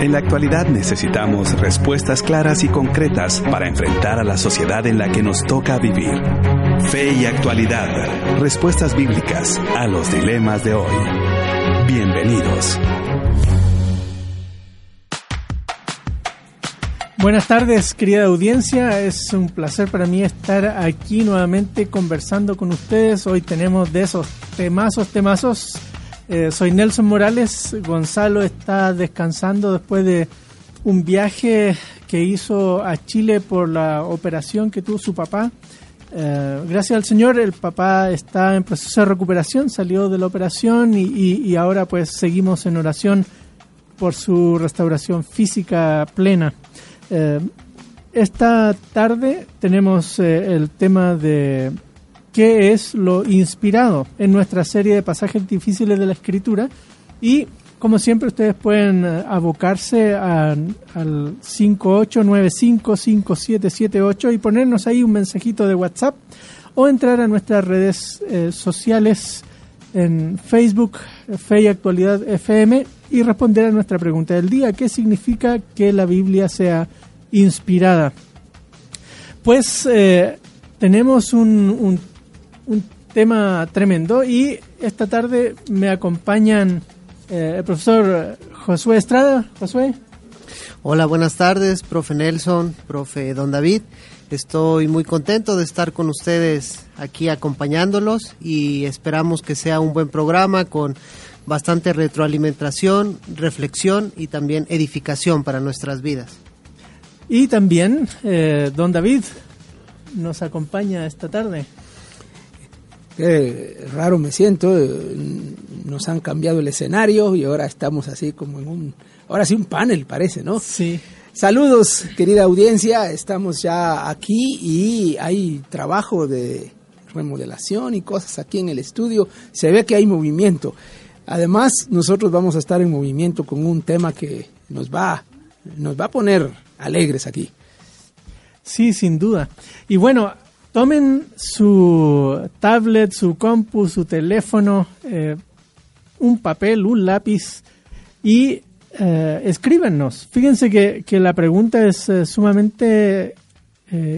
En la actualidad necesitamos respuestas claras y concretas para enfrentar a la sociedad en la que nos toca vivir. Fe y actualidad. Respuestas bíblicas a los dilemas de hoy. Bienvenidos. Buenas tardes, querida audiencia. Es un placer para mí estar aquí nuevamente conversando con ustedes. Hoy tenemos de esos temazos, temazos eh, soy Nelson Morales. Gonzalo está descansando después de un viaje que hizo a Chile por la operación que tuvo su papá. Eh, gracias al Señor, el papá está en proceso de recuperación, salió de la operación y, ahora pues seguimos en oración por su restauración física plena. Eh, esta tarde tenemos el tema de qué es lo inspirado en nuestra serie de pasajes difíciles de la escritura y como siempre ustedes pueden eh, abocarse al 58955778 y ponernos ahí un mensajito de WhatsApp o entrar a nuestras redes eh, sociales en Facebook, Fe y Actualidad FM y responder a nuestra pregunta del día, ¿qué significa que la Biblia sea inspirada? Pues eh, tenemos un un tema tremendo y esta tarde me acompañan eh, el profesor Josué Estrada. Josué. Hola, buenas tardes, profe Nelson, profe Don David. Estoy muy contento de estar con ustedes aquí acompañándolos y esperamos que sea un buen programa con bastante retroalimentación, reflexión y también edificación para nuestras vidas. Y también eh, Don David nos acompaña esta tarde. Qué raro me siento, eh, nos han cambiado el escenario y ahora estamos así como en un, ahora sí un panel parece, ¿no? Sí. Saludos, querida audiencia, estamos ya aquí y hay trabajo de remodelación y cosas aquí en el estudio, se ve que hay movimiento. Además, nosotros vamos a estar en movimiento con un tema que nos va, nos va a poner alegres aquí. Sí, sin duda. Y bueno, tomen su tablet, su compu, su teléfono, eh, un papel, un lápiz y eh, escríbenos. Fíjense que, la pregunta es eh, sumamente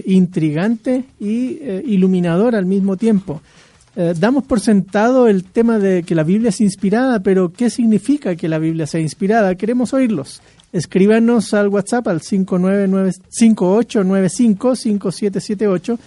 intrigante y iluminadora al mismo tiempo. damos por sentado el tema de que la Biblia es inspirada, pero ¿qué significa que la Biblia sea inspirada? Queremos oírlos. Escríbanos al WhatsApp al 5895-5778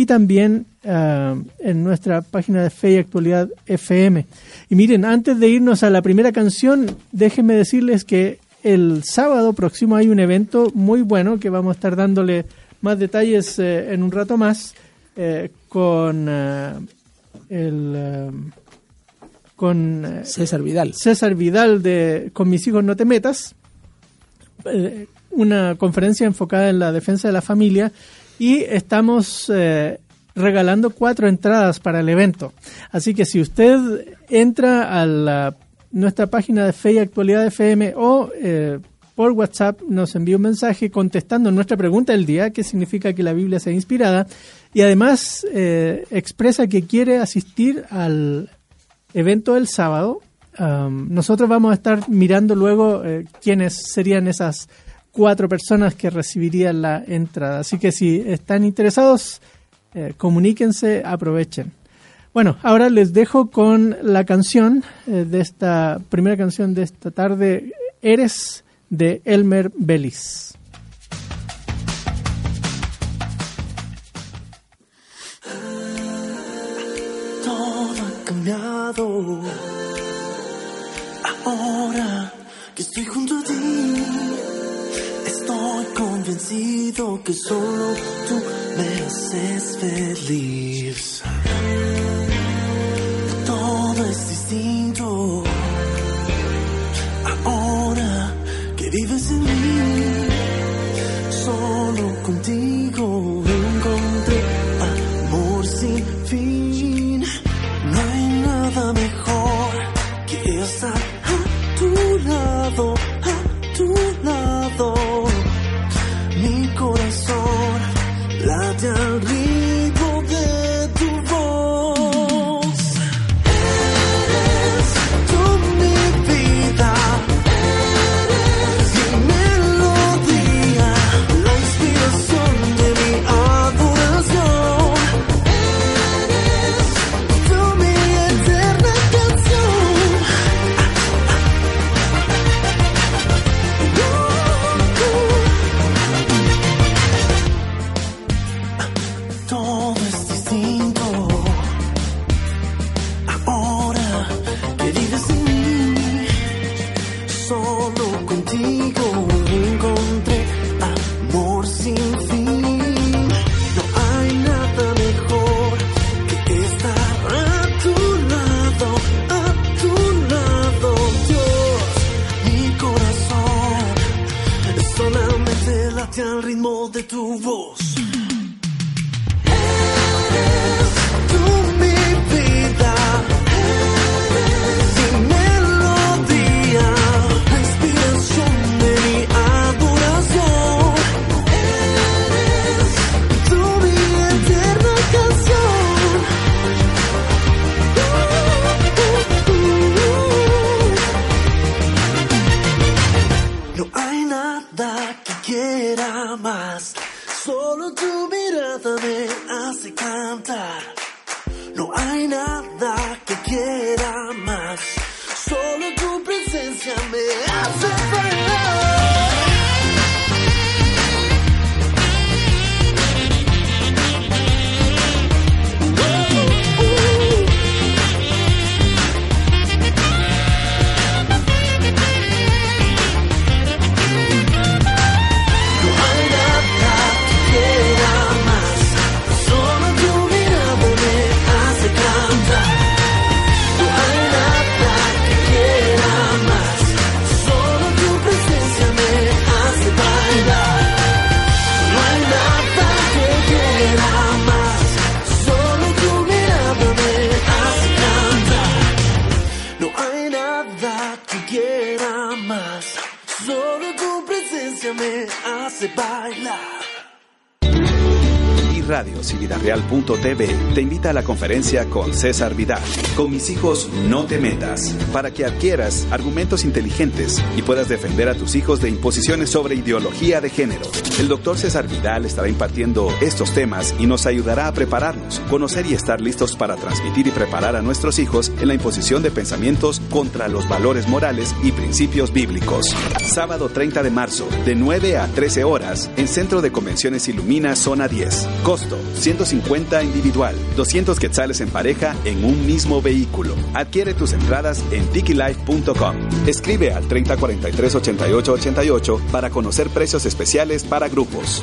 y también ah, en nuestra página de Fe y Actualidad FM. Y miren, antes de irnos a la primera canción, déjenme decirles que el sábado próximo hay un evento muy bueno que vamos a estar dándole más detalles eh, en un rato más eh, con el con eh, César Vidal. César Vidal de Con mis hijos no te metas. una conferencia enfocada en la defensa de la familia y estamos eh, regalando cuatro entradas para el evento. Así que si usted entra a nuestra página de Fe y Actualidad FM o eh, por WhatsApp nos envía un mensaje contestando nuestra pregunta del día, qué significa que la Biblia sea inspirada, y además eh, expresa que quiere asistir al evento del sábado. nosotros vamos a estar mirando luego quiénes serían esas cuatro personas que recibirían la entrada. Así que si están interesados, eh, comuníquense, aprovechen. Bueno, ahora les dejo con la canción eh, de esta primera canción de esta tarde, Eres de Elmer Bellis. Todo ha cambiado. Ahora que estoy junto a ti convencido que solo tú me haces feliz. Todo es distinto. Ahora que vives en mí. Solo contigo TV te invita a la conferencia con César Vidal. Con mis hijos no te metas, para que adquieras argumentos inteligentes y puedas defender a tus hijos de imposiciones sobre ideología de género. El doctor César Vidal estará impartiendo estos temas y nos ayudará a prepararnos, conocer y estar listos para transmitir y preparar a nuestros hijos en la imposición de pensamientos contra los valores morales y principios bíblicos. Sábado 30 de marzo, de 9 a 13 horas, en Centro de Convenciones Ilumina, Zona 10. Costo, 150 individual, 200 quetzales en pareja en un mismo vehículo. Adquiere tus entradas en tikilife.com. Escribe al 3043 88 88 para conocer precios especiales para grupos.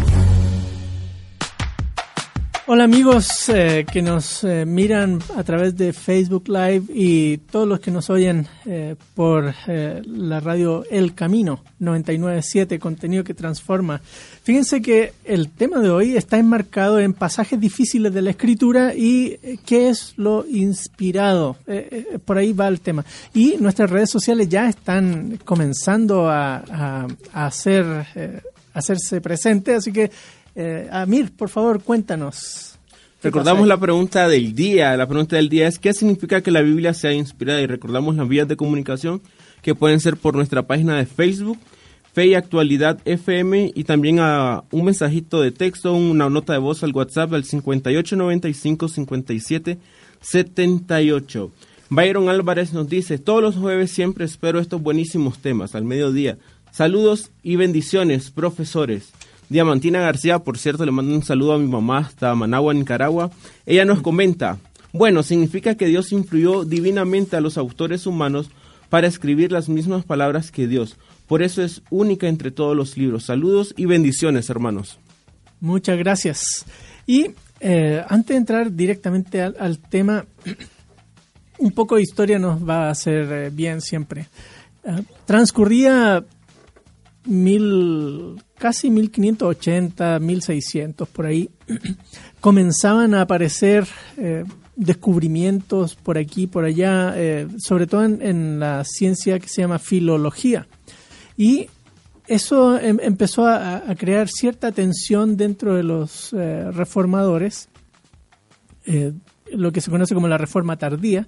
Hola amigos eh, que nos eh, miran a través de Facebook Live y todos los que nos oyen eh, por eh, la radio El Camino 997, contenido que transforma. Fíjense que el tema de hoy está enmarcado en pasajes difíciles de la escritura y eh, qué es lo inspirado. Por ahí va el tema. Y nuestras redes sociales ya están comenzando a, hacer, a hacerse presente, así que eh, Amir, por favor, cuéntanos. ¿Qué Recordamos la pregunta del día. La pregunta del día es ¿qué significa que la Biblia sea inspirada? Y recordamos las vías de comunicación que pueden ser por nuestra página de Facebook, Fe y Actualidad FM, y también a un mensajito de texto, una nota de voz al WhatsApp al 5895 57 78. Byron Álvarez nos dice, todos los jueves siempre espero estos buenísimos temas al mediodía. Saludos y bendiciones, profesores. Diamantina García, por cierto, le mando un saludo a mi mamá hasta Managua, Nicaragua. Ella nos comenta, bueno, significa que Dios influyó divinamente a los autores humanos para escribir las mismas palabras que Dios. Por eso es única entre todos los libros. Saludos y bendiciones, hermanos. Muchas gracias. Y eh, antes de entrar directamente al, tema, un poco de historia nos va a hacer eh, bien siempre. Eh, transcurría mil, casi 1580, 1600, por ahí, comenzaban a aparecer eh, descubrimientos por aquí, por allá, eh, sobre todo en, la ciencia que se llama filología. Y eso em- empezó a, crear cierta tensión dentro de los eh, reformadores, lo que se conoce como la reforma tardía,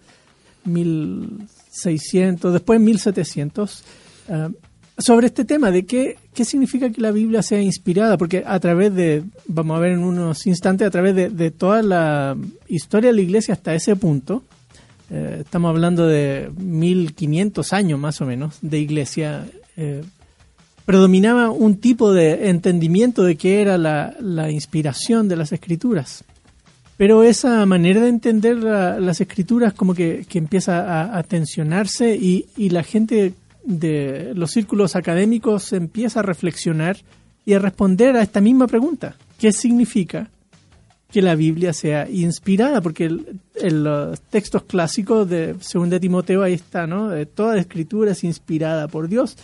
1600, después 1700, ah, sobre este tema de qué, qué significa que la Biblia sea inspirada, porque a través de, vamos a ver en unos instantes, a través de, de toda la historia de la iglesia hasta ese punto, eh, estamos hablando de 1500 años más o menos de iglesia, eh, predominaba un tipo de entendimiento de qué era la, la inspiración de las escrituras. Pero esa manera de entender la- las escrituras como que, que empieza a, a tensionarse y, y la gente de los círculos académicos empieza a reflexionar y a responder a esta misma pregunta. ¿Qué significa que la Biblia sea inspirada? Porque el- en los textos clásicos de 2 Timoteo ahí está, ¿no? Eh, Toda escritura es inspirada por Dios.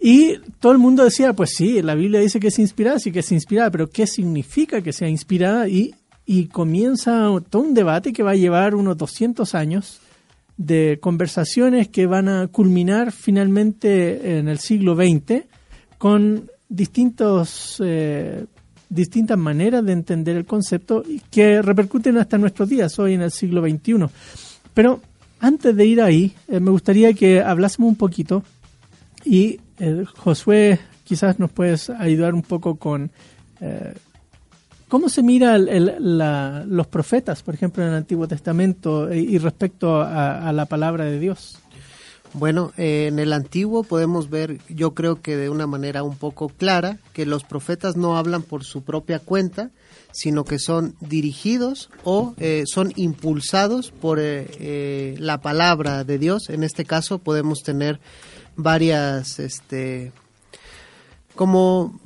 Y todo el mundo decía, pues sí, la Biblia dice que es inspirada, sí que es inspirada, pero ¿qué significa que sea inspirada? Y, y comienza todo un debate que va a llevar unos 200 años de conversaciones que van a culminar finalmente en el siglo XX con distintos, eh, distintas maneras de entender el concepto y que repercuten hasta nuestros días, hoy en el siglo XXI. Pero antes de ir ahí, eh, me gustaría que hablásemos un poquito y eh, Josué, quizás nos puedes ayudar un poco con cómo se mira los profetas, por ejemplo, en el Antiguo Testamento eh, y respecto a, la palabra de Dios. Bueno, eh, en el antiguo podemos ver, yo creo que de una manera un poco clara, que los profetas no hablan por su propia cuenta, sino que son dirigidos o eh, son impulsados por la palabra de Dios. En este caso podemos tener varias, este, como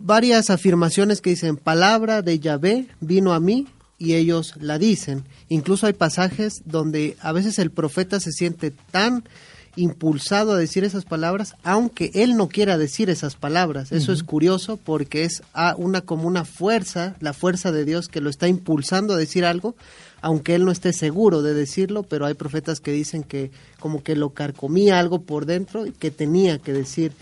varias afirmaciones que dicen, palabra de Yahvé vino a mí y ellos la dicen. Incluso hay pasajes donde a veces el profeta se siente tan impulsado a decir esas palabras, aunque él no quiera decir esas palabras. Eso es curioso porque es a una como una fuerza, la fuerza de Dios que lo está impulsando a decir algo, aunque él no esté seguro de decirlo, pero hay profetas que dicen que como que lo carcomía algo por dentro y que tenía que decir.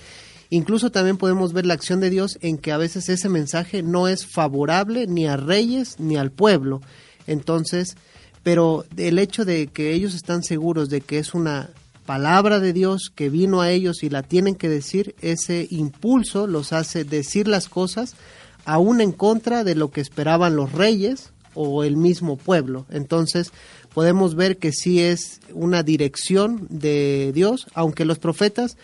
Incluso también podemos ver la acción de Dios en que a veces ese mensaje no es favorable ni a reyes ni al pueblo. Entonces, pero el hecho de que ellos están seguros de que es una palabra de Dios que vino a ellos y la tienen que decir, ese impulso los hace decir las cosas aún en contra de lo que esperaban los reyes o el mismo pueblo. Entonces, podemos ver que sí es una dirección de Dios, aunque los profetas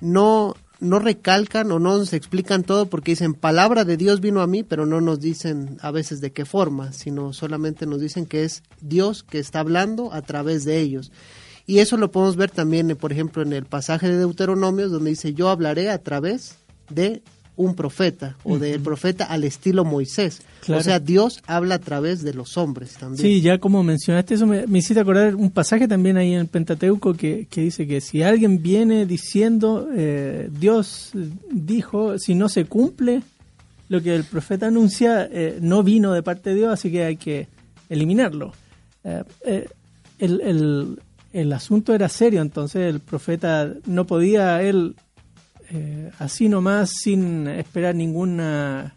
no no recalcan o no nos explican todo porque dicen palabra de Dios vino a mí, pero no nos dicen a veces de qué forma, sino solamente nos dicen que es Dios que está hablando a través de ellos. Y eso lo podemos ver también, por ejemplo, en el pasaje de Deuteronomios, donde dice, yo hablaré a través de un profeta o del profeta al estilo Moisés. Claro. O sea, Dios habla a través de los hombres también. Sí, ya como mencionaste eso, me, me hiciste acordar un pasaje también ahí en el Pentateuco que, que dice que si alguien viene diciendo, eh, Dios dijo, si no se cumple lo que el profeta anuncia, eh, no vino de parte de Dios, así que hay que eliminarlo. Eh, eh, el, el, el asunto era serio, entonces el profeta no podía él eh, así nomás, sin esperar ninguna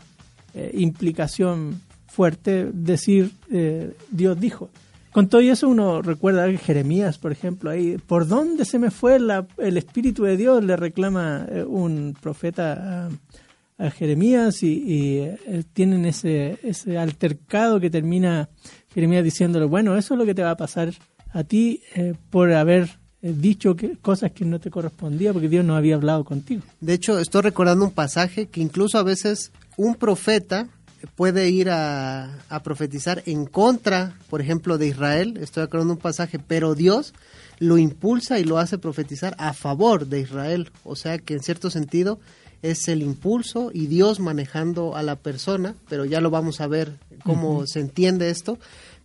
eh, implicación fuerte, decir eh, Dios dijo. Con todo eso uno recuerda que Jeremías, por ejemplo, ahí, ¿por dónde se me fue la- el Espíritu de Dios? Le reclama un profeta a, a Jeremías y, tienen ese, ese altercado que termina Jeremías diciéndole, bueno, eso es lo que te va a pasar a ti por haber dicho que, cosas que no te correspondía porque Dios no había hablado contigo. De hecho, estoy recordando un pasaje que incluso a veces un profeta puede ir a, a profetizar en contra, por ejemplo, de Israel. Estoy recordando un pasaje, pero Dios lo impulsa y lo hace profetizar a favor de Israel. O sea que en cierto sentido es el impulso y Dios manejando a la persona, pero ya lo vamos a ver cómo se entiende esto,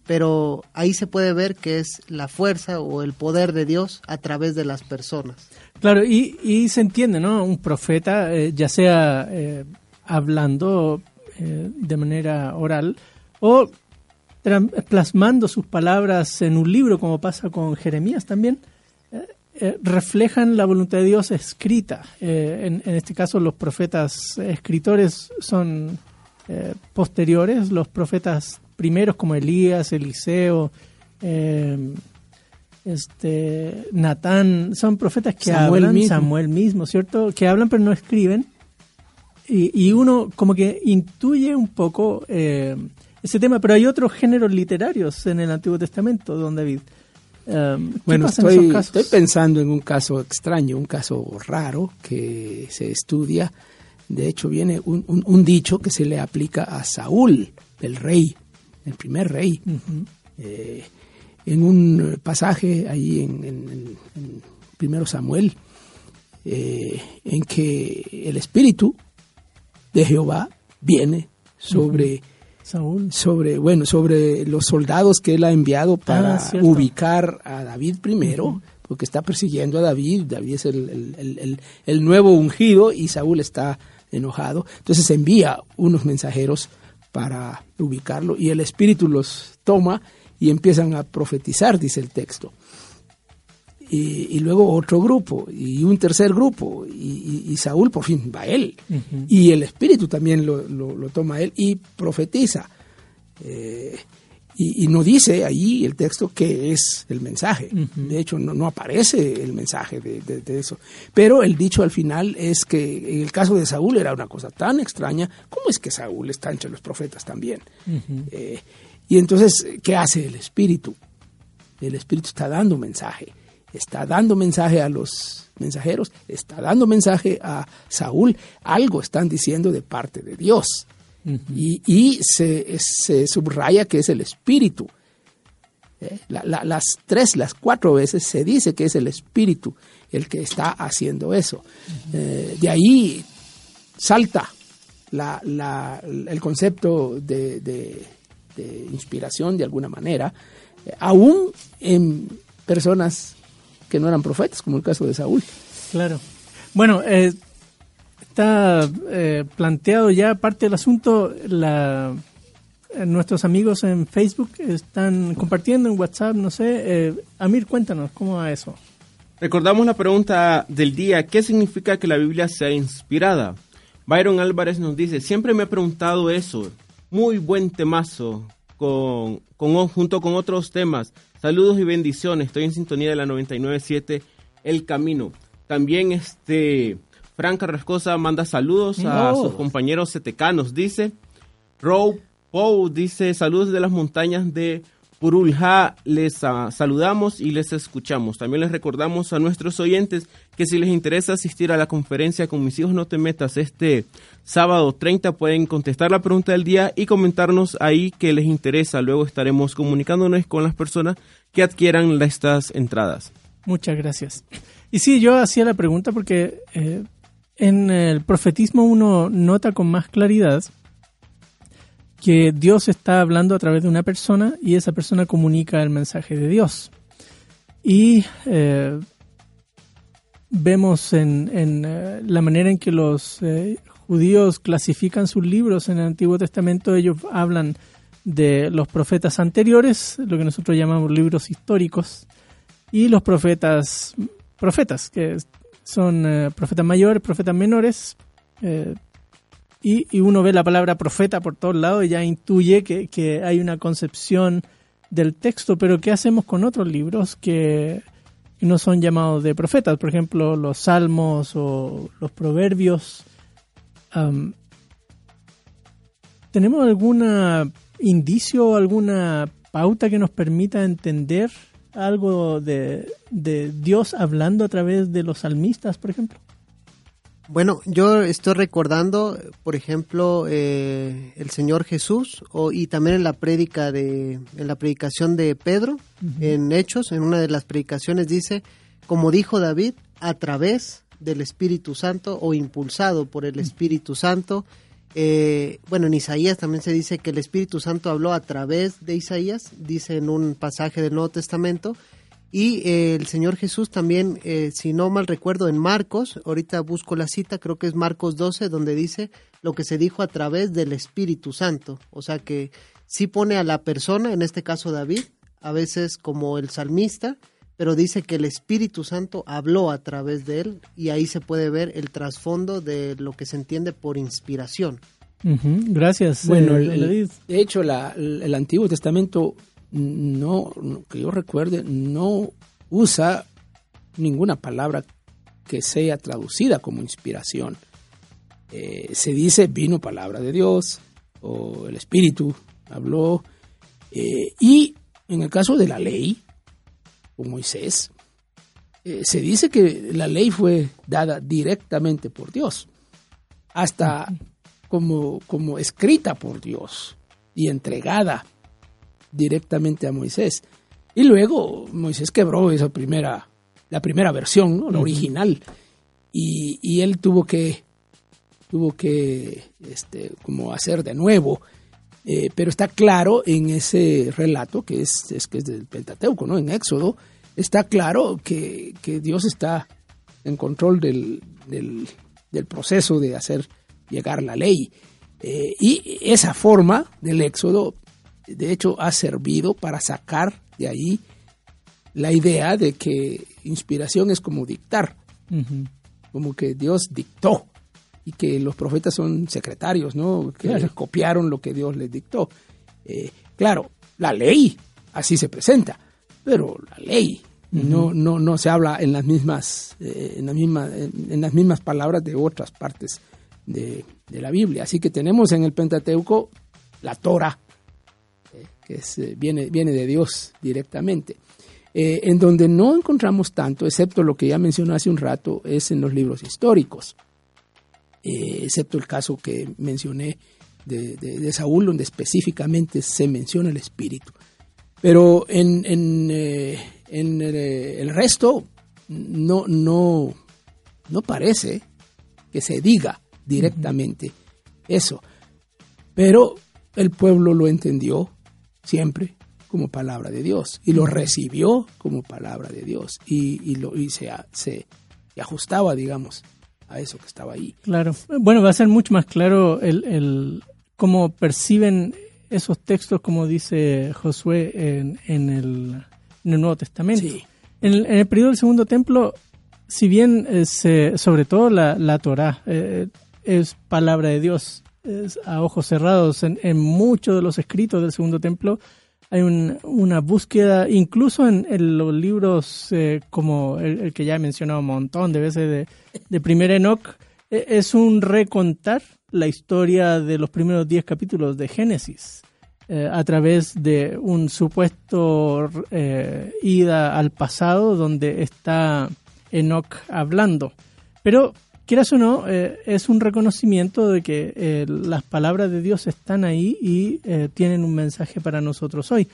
pero ahí se puede ver que es la fuerza o el poder de Dios a través de las personas. Claro, y, se entiende, ¿no? Un profeta, eh, ya sea eh, hablando eh, de manera oral o plasmando sus palabras en un libro, como pasa con Jeremías también, reflejan la voluntad de Dios escrita. En, en este caso, los profetas escritores son posteriores, los profetas primeros como Elías, Eliseo, eh, este Natán, son profetas que Samuel hablan, mismo. Samuel mismo, ¿cierto? Que hablan pero no escriben. Y, y uno como que intuye un poco eh, ese tema, pero hay otros géneros literarios en el Antiguo Testamento, don David. Um, ¿qué Bueno, estoy, estoy pensando en un caso extraño, un caso raro que se estudia. De hecho, viene un, un- un dicho que se le aplica a Saúl, el rey, el primer rey. Eh, en un pasaje ahí en, en- Primero Samuel, eh, en que el espíritu de Jehová viene sobre Saúl. sobre bueno sobre los soldados que él ha enviado para Ah, cierto. ubicar a David primero porque está persiguiendo a David David es el- el- el nuevo ungido y Saúl está enojado entonces envía unos mensajeros para ubicarlo. Y el espíritu los toma y empiezan a profetizar dice el texto. Y, y luego otro grupo y un tercer grupo y, y- y Saúl por fin va a él. Y el espíritu también lo, lo- lo toma a él y profetiza. Eh, y, y no dice ahí el texto qué es el mensaje. De hecho no, no aparece el mensaje de, de- de eso. Pero el dicho al final es que en el caso de Saúl era una cosa tan extraña. ¿cómo es que Saúl está entre los profetas también? Eh, y entonces ¿qué hace el espíritu? el Espíritu está dando mensaje, está dando mensaje a los mensajeros, está dando mensaje a Saúl, algo están diciendo de parte de Dios. Y, y se, se subraya que es el Espíritu. Eh, la- la- las tres, las cuatro veces se dice que es el Espíritu el que está haciendo eso. Eh, de ahí salta la- la- el concepto de, de- de inspiración de alguna manera, eh, aún en personas que no eran profetas, como el caso de Saúl. Claro. Bueno, eh, está eh, planteado ya parte del asunto. Eh, nuestros amigos en Facebook están compartiendo en WhatsApp, no sé. Eh, Amir, cuéntanos, ¿cómo va eso? Recordamos la pregunta del día, ¿qué significa que la Biblia sea inspirada? Byron Álvarez nos dice, siempre me he preguntado eso, muy buen temazo, con, con- junto con otros temas. Saludos y bendiciones, estoy en sintonía de la 997 El Camino. También este Franca Rascosa manda saludos a sus compañeros setecanos, dice. Row Pou dice saludos de las montañas de Purulja. Les ah, saludamos y les escuchamos. También les recordamos a nuestros oyentes que si les interesa asistir a la conferencia con mis hijos no te metas este sábado 30 pueden contestar la pregunta del día y comentarnos ahí que les interesa. Luego estaremos comunicándonos con las personas que adquieran estas entradas. Muchas gracias. Y sí, yo hacía la pregunta porque eh, en el profetismo uno nota con más claridad que Dios está hablando a través de una persona y esa persona comunica el mensaje de Dios. Y eh, vemos en, eh, la manera en que los eh, judíos clasifican sus libros en el Antiguo Testamento, ellos hablan de los profetas anteriores, lo que nosotros llamamos libros históricos, y los profetas, profetas, que son eh, profetas mayores, profetas menores, eh, y, y uno ve la palabra profeta por todos lados y ya intuye que, que hay una concepción del texto, pero ¿qué hacemos con otros libros que, no son llamados de profetas? Por ejemplo, los salmos o los proverbios. ¿Tenemos algún indicio o alguna pauta que nos permita entender algo de, de Dios hablando a través de los salmistas, por ejemplo? Bueno, yo estoy recordando, por ejemplo, eh, el Señor Jesús o, y también en la prédica de, en la predicación de Pedro, en Hechos, en una de las predicaciones dice, como dijo David, a través del Espíritu Santo o impulsado por el Espíritu Santo. Eh, bueno, en Isaías también se dice que el Espíritu Santo habló a través de Isaías, dice en un pasaje del Nuevo Testamento. Y eh, el Señor Jesús también, eh, si no mal recuerdo, en Marcos, ahorita busco la cita, creo que es Marcos 12, donde dice lo que se dijo a través del Espíritu Santo. O sea que sí pone a la persona, en este caso David, a veces como el salmista, pero dice que el Espíritu Santo habló a través de él y ahí se puede ver el trasfondo de lo que se entiende por inspiración. Gracias. Bueno, eh, el- el- David. de hecho, la- el, el Antiguo Testamento, no, no- que yo recuerde, no usa ninguna palabra que sea traducida como inspiración. Eh, se dice vino palabra de Dios o el Espíritu habló. eh, y en el caso de la ley, con Moisés, eh, se dice que la ley fue dada directamente por Dios, hasta como, como escrita por Dios y entregada directamente a Moisés. Y luego Moisés quebró esa primera, la primera versión, ¿no? la original, y, y él tuvo que, tuvo que, este, como hacer de nuevo. Eh, pero está claro en ese relato que es, es que es del Pentateuco, ¿no? En Éxodo, está claro que, que Dios está en control del, del, del proceso de hacer llegar la ley. Eh, y esa forma del Éxodo, de hecho, ha servido para sacar de ahí la idea de que inspiración es como dictar, como que Dios dictó y que los profetas son secretarios, ¿no? Que copiaron lo que Dios les dictó. Eh, claro, la ley así se presenta, pero la ley no, no, no se habla en las mismas, eh, en, la misma, en, en las mismas palabras de otras partes de, de la Biblia. Así que tenemos en el Pentateuco la Torah, eh, que es, viene, viene de Dios directamente. En donde no encontramos tanto, excepto lo que ya mencioné hace un rato, es en los libros históricos, Eh, excepto el caso que mencioné de, de- de Saúl, donde específicamente se menciona el espíritu. Pero en, en, eh, en, eh, el resto no, no, no parece que se diga directamente eso. Pero el pueblo lo entendió siempre como palabra de Dios y lo recibió como palabra de Dios y, y lo, y se, se ajustaba, digamos, a eso que estaba ahí. Claro. Bueno, va a ser mucho más claro el, el cómo perciben esos textos, como dice Josué en, en el, en el Nuevo Testamento. Sí. En, el, en el periodo del Segundo Templo, si bien eh, se- sobre todo la, la Torá eh, es palabra de Dios, es a ojos cerrados, en, en muchos de los escritos del Segundo Templo hay un- una búsqueda, incluso en, en los libros eh, como el, que ya he mencionado un montón de veces de, Primer Enoch, eh, es un recontar la historia de los primeros 10 capítulos de Génesis eh, a través de un supuesto eh, ida al pasado donde está Enoch hablando. Pero, quieras o no, eh, es un reconocimiento de que eh, las palabras de Dios están ahí y eh, tienen un mensaje para nosotros hoy.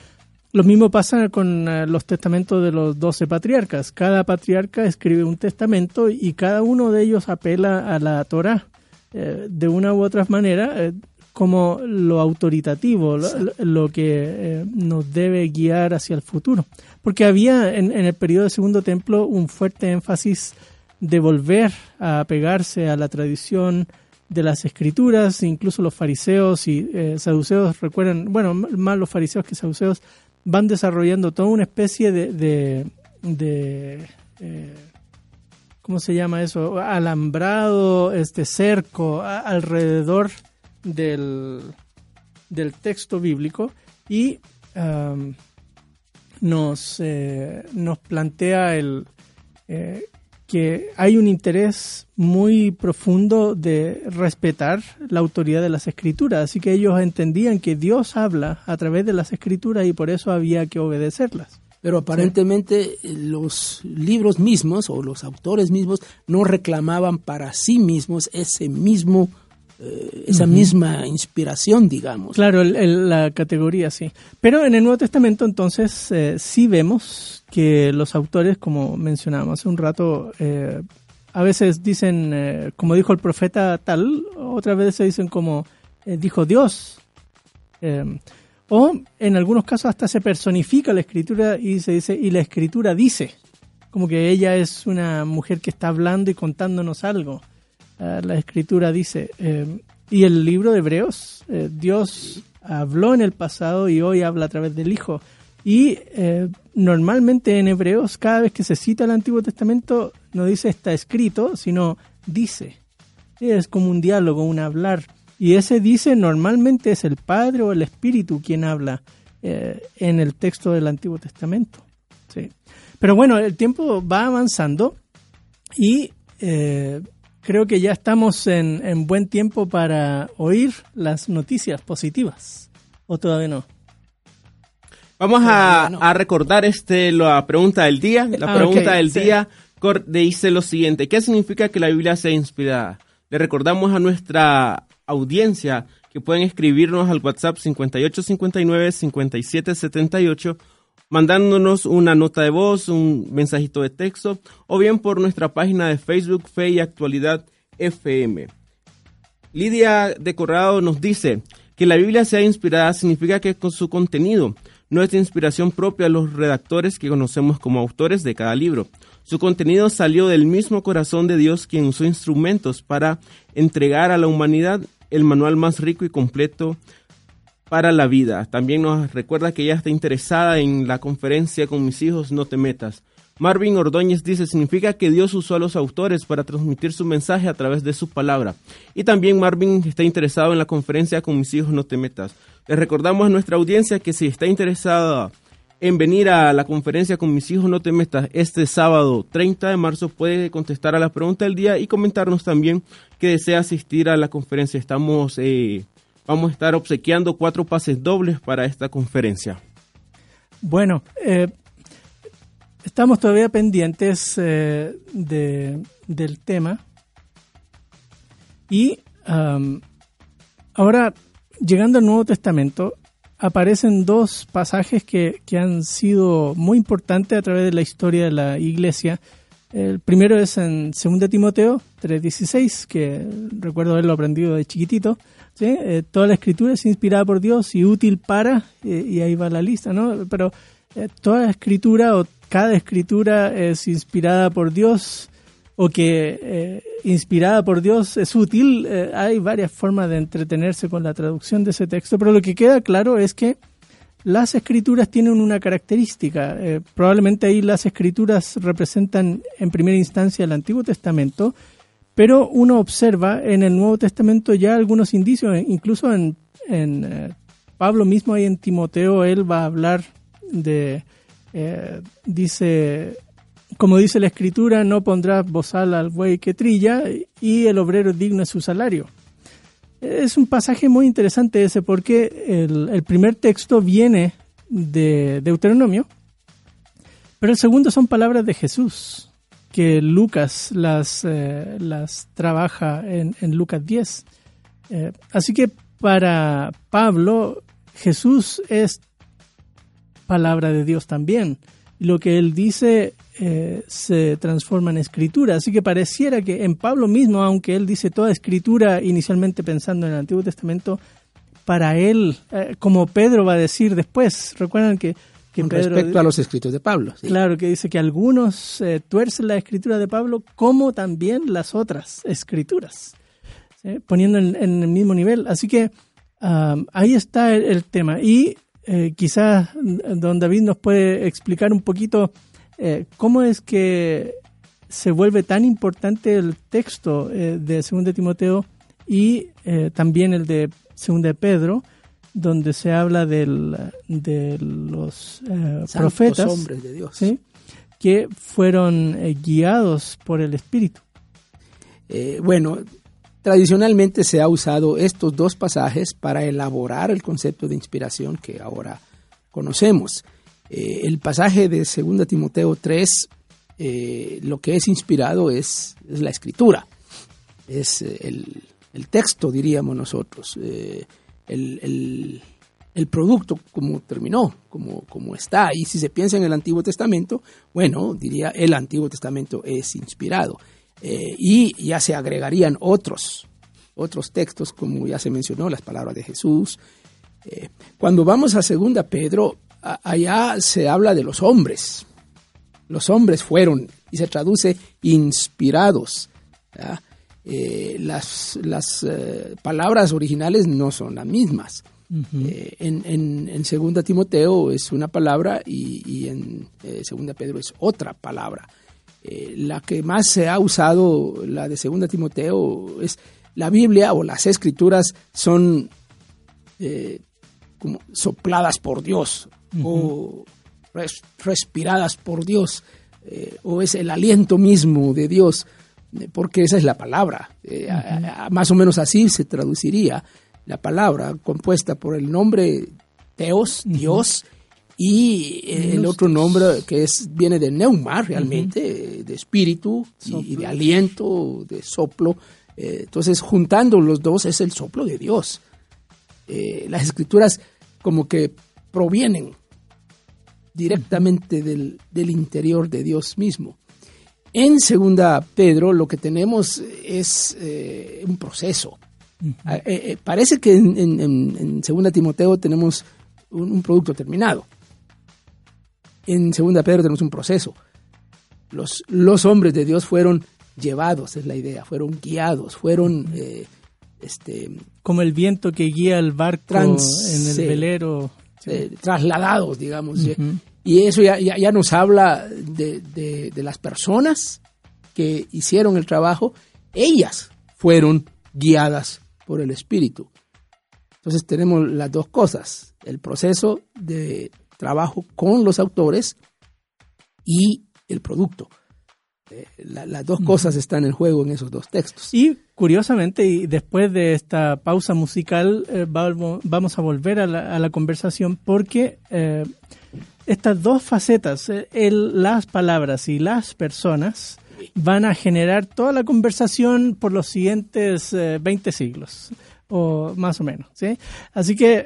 Lo mismo pasa con los testamentos de los doce patriarcas. Cada patriarca escribe un testamento y cada uno de ellos apela a la Torah de una u otra manera como lo autoritativo, lo, lo que nos debe guiar hacia el futuro. Porque había en, en el periodo del Segundo Templo un fuerte énfasis de volver a pegarse a la tradición de las escrituras, incluso los fariseos y eh, saduceos recuerdan, bueno, más los fariseos que saduceos van desarrollando toda una especie de, de, eh, ¿cómo se llama eso? Alambrado, este cerco alrededor del, del texto bíblico y nos, eh, nos plantea el que hay un interés muy profundo de respetar la autoridad de las escrituras, así que ellos entendían que Dios habla a través de las escrituras y por eso había que obedecerlas. Pero aparentemente eh, los libros mismos o los autores mismos no reclamaban para sí mismos ese mismo, eh, esa misma inspiración, digamos. Claro, el- el- la categoría sí. Pero en el Nuevo Testamento entonces eh, sí vemos que los autores, como mencionábamos hace un rato, eh, a veces dicen, eh, como dijo el profeta tal, otras veces dicen como eh, dijo Dios. O en algunos casos hasta se personifica la escritura y se dice, y la escritura dice, como que ella es una mujer que está hablando y contándonos algo. La escritura dice, y el libro de Hebreos, Dios habló en el pasado y hoy habla a través del Hijo. Y normalmente en Hebreos, cada vez que se cita el Antiguo Testamento, no dice está escrito, sino dice. Es como un diálogo, un hablar. Y ese dice normalmente es el Padre o el Espíritu quien habla eh, en el texto del Antiguo Testamento. Sí. Pero bueno, el tiempo va avanzando y eh, creo que ya estamos en, en buen tiempo para oír las noticias positivas. ¿O todavía no? Vamos a, a recordar este la pregunta del día. La Ah, pregunta del sí. día dice lo siguiente: ¿Qué significa que la Biblia sea inspirada? Le recordamos a nuestra audiencia que pueden escribirnos al WhatsApp 5859-5778 mandándonos una nota de voz, un mensajito de texto o bien por nuestra página de Facebook Fe y Actualidad FM. Lidia de Corrado nos dice que la Biblia sea inspirada significa que con su contenido no es de inspiración propia de los redactores que conocemos como autores de cada libro. Su contenido salió del mismo corazón de Dios quien usó instrumentos para entregar a la humanidad el manual más rico y completo para la vida. También nos recuerda que ella está interesada en la conferencia con mis hijos, no te metas. Marvin Ordóñez dice, significa que Dios usó a los autores para transmitir su mensaje a través de su palabra. Y también Marvin está interesado en la conferencia con mis hijos, no te metas. Les recordamos a nuestra audiencia que si está interesada en venir a la conferencia con mis hijos, no te metas, este sábado 30 de marzo puede contestar a la pregunta del día y comentarnos también que desea asistir a la conferencia. Estamos... Eh, vamos a estar obsequiando cuatro pases dobles para esta conferencia. Bueno, eh, estamos todavía pendientes eh, de, del tema. Y ahora, llegando al Nuevo Testamento, aparecen dos pasajes que, que han sido muy importantes a través de la historia de la iglesia. El primero es en 2 Timoteo 3:16, que recuerdo haberlo aprendido de chiquitito. ¿sí? Eh, toda la escritura es inspirada por Dios y útil para, y ahí va la lista, ¿no? Pero eh, toda la escritura o cada escritura es inspirada por Dios o que eh, inspirada por Dios es útil. Eh, hay varias formas de entretenerse con la traducción de ese texto, pero lo que queda claro es que las escrituras tienen una característica. Eh, probablemente ahí las escrituras representan en primera instancia el Antiguo Testamento, pero uno observa en el Nuevo Testamento ya algunos indicios, eh, incluso en, en Pablo mismo ahí en Timoteo, él va a hablar de, dice, como dice la escritura, no pondrás bozal al buey que trilla y el obrero digno es su salario. Es un pasaje muy interesante ese porque el, el primer texto viene de Deuteronomio, pero el segundo son palabras de Jesús, que Lucas las, eh, las trabaja en, en Lucas 10. Eh, así que para Pablo, Jesús es palabra de Dios también. Lo que él dice eh, se transforma en escritura. Así que pareciera que en Pablo mismo, aunque él dice toda escritura inicialmente pensando en el Antiguo Testamento, para él, eh, como Pedro va a decir después, recuerdan que, que Con Pedro... respecto a los escritos de Pablo. sí. Claro, que dice que algunos eh, tuercen la escritura de Pablo como también las otras escrituras, ¿sí? poniendo en, en el mismo nivel. Así que um, ahí está el, el tema. Y eh, quizás don David nos puede explicar un poquito eh, cómo es que se vuelve tan importante el texto eh, de 2 Timoteo y también el de 2 de Pedro, donde se habla del, de los profetas hombres de Dios. ¿sí? que fueron guiados por el Espíritu. Bueno, tradicionalmente se ha usado estos dos pasajes para elaborar el concepto de inspiración que ahora conocemos. Eh, el pasaje de 2 Timoteo 3, eh, lo que es inspirado es, la escritura, es eh, el, texto, diríamos nosotros, el, el- el producto como terminó, como, como está. Y si se piensa en el Antiguo Testamento, bueno, diría el Antiguo Testamento es inspirado. Eh, y ya se agregarían otros, otros textos, como ya se mencionó, las palabras de Jesús. Eh, cuando vamos a Segunda Pedro, a- allá se habla de los hombres. Los hombres fueron, y se traduce inspirados. Eh, las las palabras originales no son las mismas. Eh, en, en, en Segunda Timoteo es una palabra y, y en eh, Segunda Pedro es otra palabra. Eh, la que más se ha usado, la de Segunda Timoteo, es la Biblia o las Escrituras son eh, como sopladas por Dios o res- respiradas por Dios eh, o es el aliento mismo de Dios porque esa es la palabra. A- a- más o menos así se traduciría la palabra compuesta por el nombre Teos Dios y eh, el otro nombre que es viene de neuma realmente de espíritu y, y de aliento de soplo Eh, entonces juntando los dos es el soplo de Dios eh, las escrituras como que provienen directamente del, del interior de Dios mismo. En segunda Pedro lo que tenemos es eh, un proceso. Parece que en, en- en- en segunda Timoteo tenemos un, un producto terminado. En segunda Pedro tenemos un proceso. Los, los hombres de Dios fueron llevados, es la idea, fueron guiados, fueron eh, este, Como el viento que guía el barco Trans- en el sí. velero. eh, trasladados, digamos. Y eso ya, ya, ya nos habla de, de- de las personas que hicieron el trabajo. Ellas fueron guiadas por el Espíritu. Entonces tenemos las dos cosas, el proceso de trabajo con los autores y el producto. Eh, la- las dos cosas están en juego en esos dos textos. Y curiosamente, y después de esta pausa musical, eh, vamos a volver a la, a la conversación porque eh, estas dos facetas, el- las palabras y las personas, van a generar toda la conversación por los siguientes eh, 20 siglos, o más o menos. ¿sí? Así que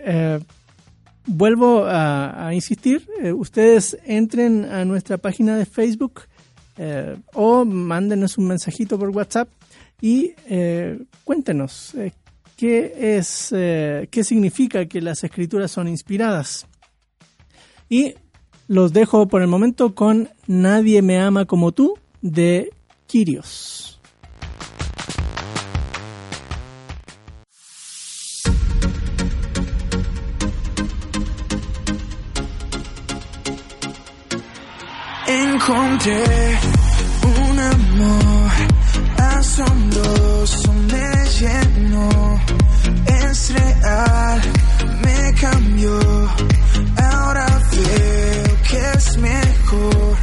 vuelvo a, insistir, eh, ustedes entren a nuestra página de Facebook eh, o mándenos un mensajito por WhatsApp y eh, cuéntenos qué es, qué significa que las escrituras son inspiradas. Y los dejo por el momento con Nadie me ama como tú de Kyrios. Encontré un amor asombroso, me llenó, es real, me cambió, ahora veo que es mejor.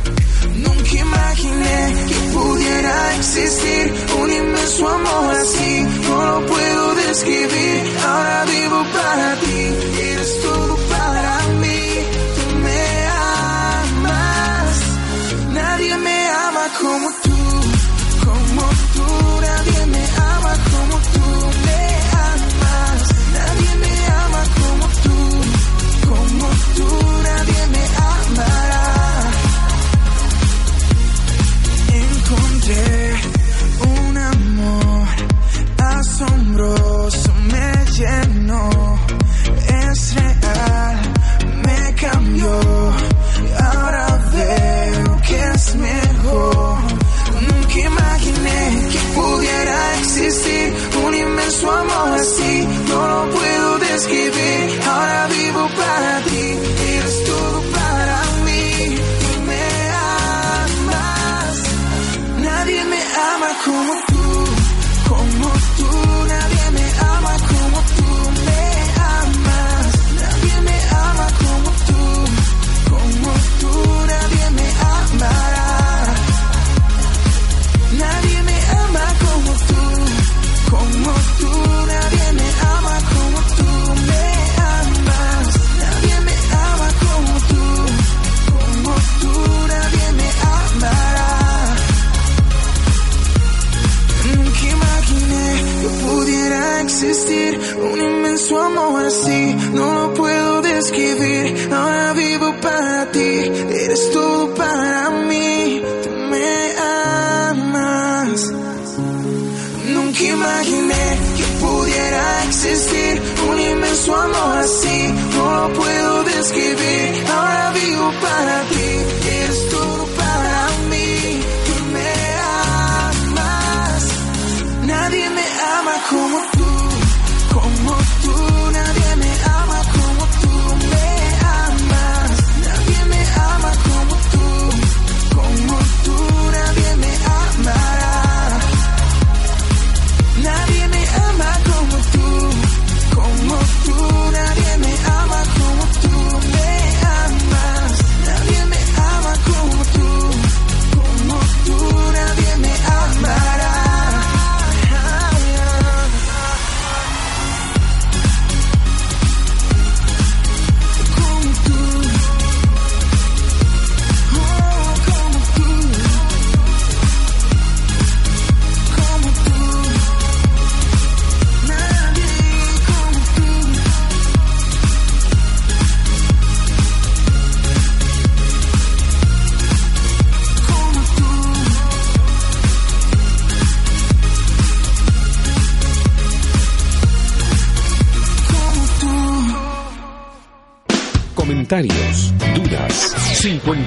Nunca imaginé que pudiera existir un inmenso amor así, no lo puedo describir, ahora vivo para ti, eres todo Ahora su amor así, no lo puedo describir. Ahora vivo para ti, eres todo para mí. Tú me amas. Nunca imaginé que pudiera existir un inmenso amor así, no lo puedo describir.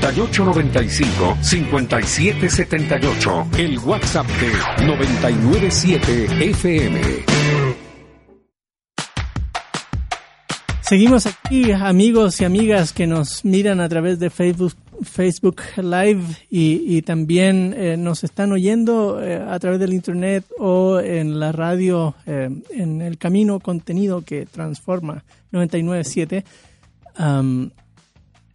5895-5778, el WhatsApp de 997 FM. Seguimos aquí, amigos y amigas que nos miran a través de Facebook, Facebook Live y, y también eh, nos están oyendo eh, a través del Internet o en la radio, eh, en el camino contenido que transforma 997. Am,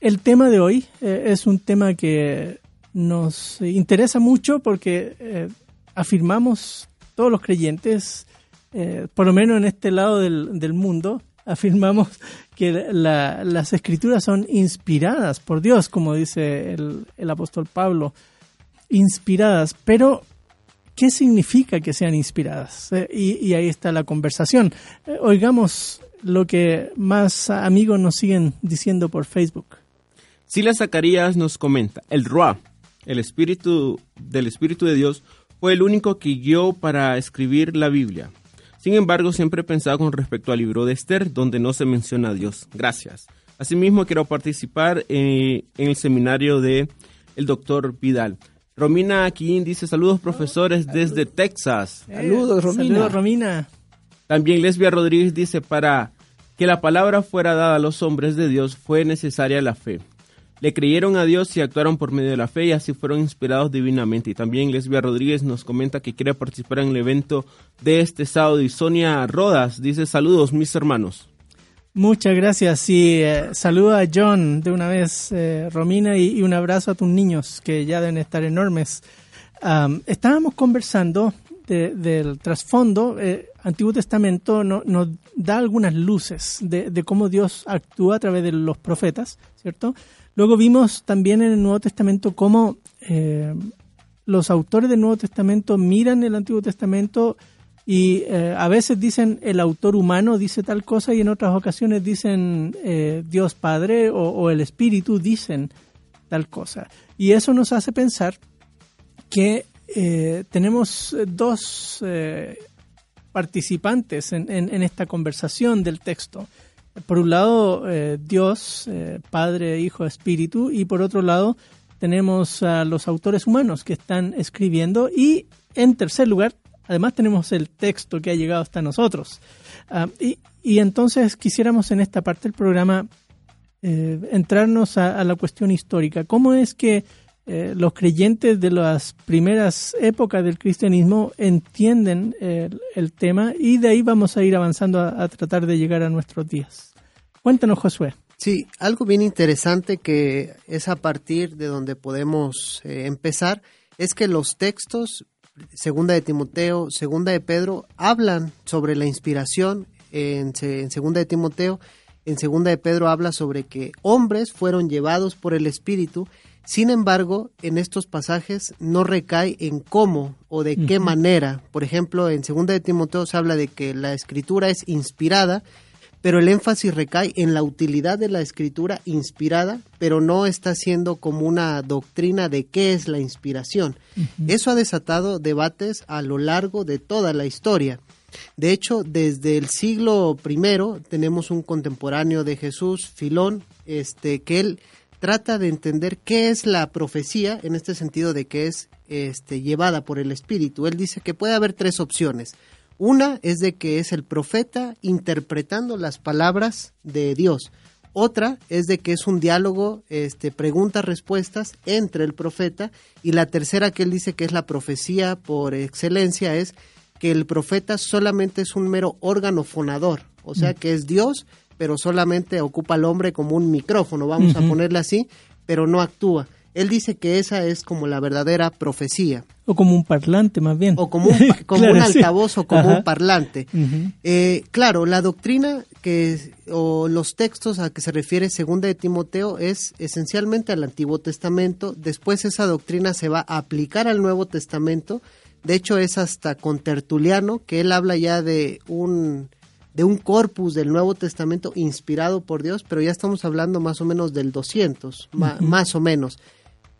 el tema de hoy eh, es un tema que nos interesa mucho porque eh, afirmamos todos los creyentes, eh, por lo menos en este lado del, del mundo, afirmamos que la- las escrituras son inspiradas por Dios, como dice el, el apóstol Pablo, inspiradas, pero ¿qué significa que sean inspiradas? Y, ahí está la conversación. Oigamos lo que más amigos nos siguen diciendo por Facebook. Silas Zacarías nos comenta, el Ruah, el espíritu del Espíritu de Dios, fue el único que guió para escribir la Biblia. Sin embargo, siempre he pensado con respecto al libro de Esther, donde no se menciona a Dios. Gracias. Asimismo, quiero participar eh, en el seminario de el doctor Vidal. Romina Aquín dice, saludos profesores desde Texas. Saludos, Romina. Saludos, Romina. También Lesbia Rodríguez dice, para que la palabra fuera dada a los hombres de Dios fue necesaria la fe. Le creyeron a Dios y actuaron por medio de la fe y así fueron inspirados divinamente. Y también Lesbia Rodríguez nos comenta que quiere participar en el evento de este sábado. Y Sonia Rodas dice, saludos mis hermanos. Muchas gracias y eh, saluda a John de una vez, eh, Romina, y, un abrazo a tus niños que ya deben estar enormes. Am, estábamos conversando de- del trasfondo. eh, Antiguo Testamento no- nos da algunas luces de, de cómo Dios actúa a través de los profetas, ¿cierto? Luego vimos también en el Nuevo Testamento cómo eh, los autores del Nuevo Testamento miran el Antiguo Testamento y eh, a veces dicen el autor humano dice tal cosa y en otras ocasiones dicen eh, Dios Padre o, el Espíritu dicen tal cosa. Y eso nos hace pensar que tenemos dos participantes en- en esta conversación del texto. Por un lado, eh, Dios, eh, Padre, Hijo, Espíritu, y por otro lado, tenemos a los autores humanos que están escribiendo y, en tercer lugar, además tenemos el texto que ha llegado hasta nosotros. Ah, y, y entonces quisiéramos en esta parte del programa eh, entrarnos a, a la cuestión histórica. ¿Cómo es que eh, los creyentes de las primeras épocas del cristianismo entienden eh, el, tema y de ahí vamos a ir avanzando a, tratar de llegar a nuestros días? Cuéntanos, Josué. Sí, algo bien interesante que es a partir de donde podemos eh, empezar es que los textos, segunda de Timoteo, segunda de Pedro, hablan sobre la inspiración en, en segunda de Timoteo, en segunda de Pedro habla sobre que hombres fueron llevados por el Espíritu, sin embargo, en estos pasajes no recae en cómo o de qué manera. Por ejemplo, en segunda de Timoteo se habla de que la escritura es inspirada, pero el énfasis recae en la utilidad de la escritura inspirada, pero no está siendo como una doctrina de qué es la inspiración. Eso ha desatado debates a lo largo de toda la historia. De hecho, desde el siglo I tenemos un contemporáneo de Jesús, Filón, este, que él trata de entender qué es la profecía en este sentido de que es este, llevada por el Espíritu. Él dice que puede haber tres opciones. Una es de que es el profeta interpretando las palabras de Dios. Otra es de que es un diálogo, este, preguntas-respuestas entre el profeta. Y la tercera que él dice que es la profecía por excelencia es que el profeta solamente es un mero órgano fonador. O sea que es Dios, pero solamente ocupa al hombre como un micrófono, vamos a ponerle así, pero no actúa. Él dice que esa es como la verdadera profecía. O como un parlante, más bien. O como un, como Claro, un sí. altavoz o como Ajá. un parlante. Eh, claro, la doctrina que o los textos a que se refiere segunda de Timoteo es esencialmente al Antiguo Testamento. Después esa doctrina se va a aplicar al Nuevo Testamento. De hecho es hasta con Tertuliano que él habla ya de un de un corpus del Nuevo Testamento inspirado por Dios, pero ya estamos hablando más o menos del 200, ma- más o menos.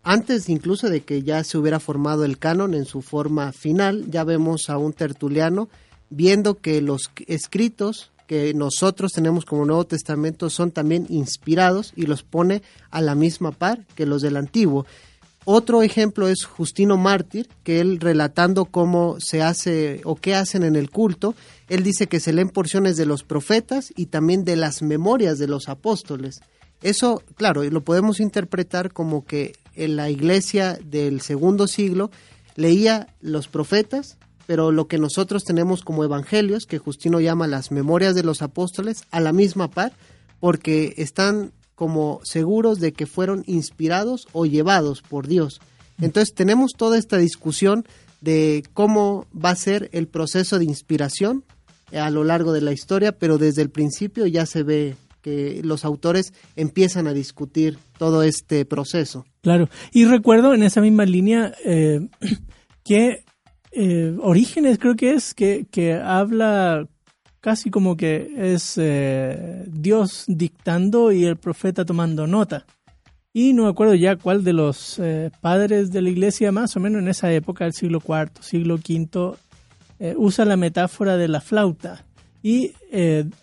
Antes incluso de que ya se hubiera formado el canon en su forma final, ya vemos a un tertuliano viendo que los escritos que nosotros tenemos como Nuevo Testamento son también inspirados y los pone a la misma par que los del Antiguo. Otro ejemplo es Justino Mártir, que él relatando cómo se hace o qué hacen en el culto, él dice que se leen porciones de los profetas y también de las memorias de los apóstoles. Eso, claro, lo podemos interpretar como que en la iglesia del segundo siglo leía los profetas, pero lo que nosotros tenemos como evangelios, que Justino llama las memorias de los apóstoles, a la misma par, porque están como seguros de que fueron inspirados o llevados por Dios. Entonces tenemos toda esta discusión de cómo va a ser el proceso de inspiración a lo largo de la historia, pero desde el principio ya se ve que los autores empiezan a discutir todo este proceso. Claro. Y recuerdo en esa misma línea eh, que eh, Orígenes creo que es, que, que habla casi como que es eh, Dios dictando y el profeta tomando nota. Y no me acuerdo ya cuál de los eh, padres de la iglesia, más o menos en esa época del siglo IV, siglo V, eh, usa la metáfora de la flauta. Y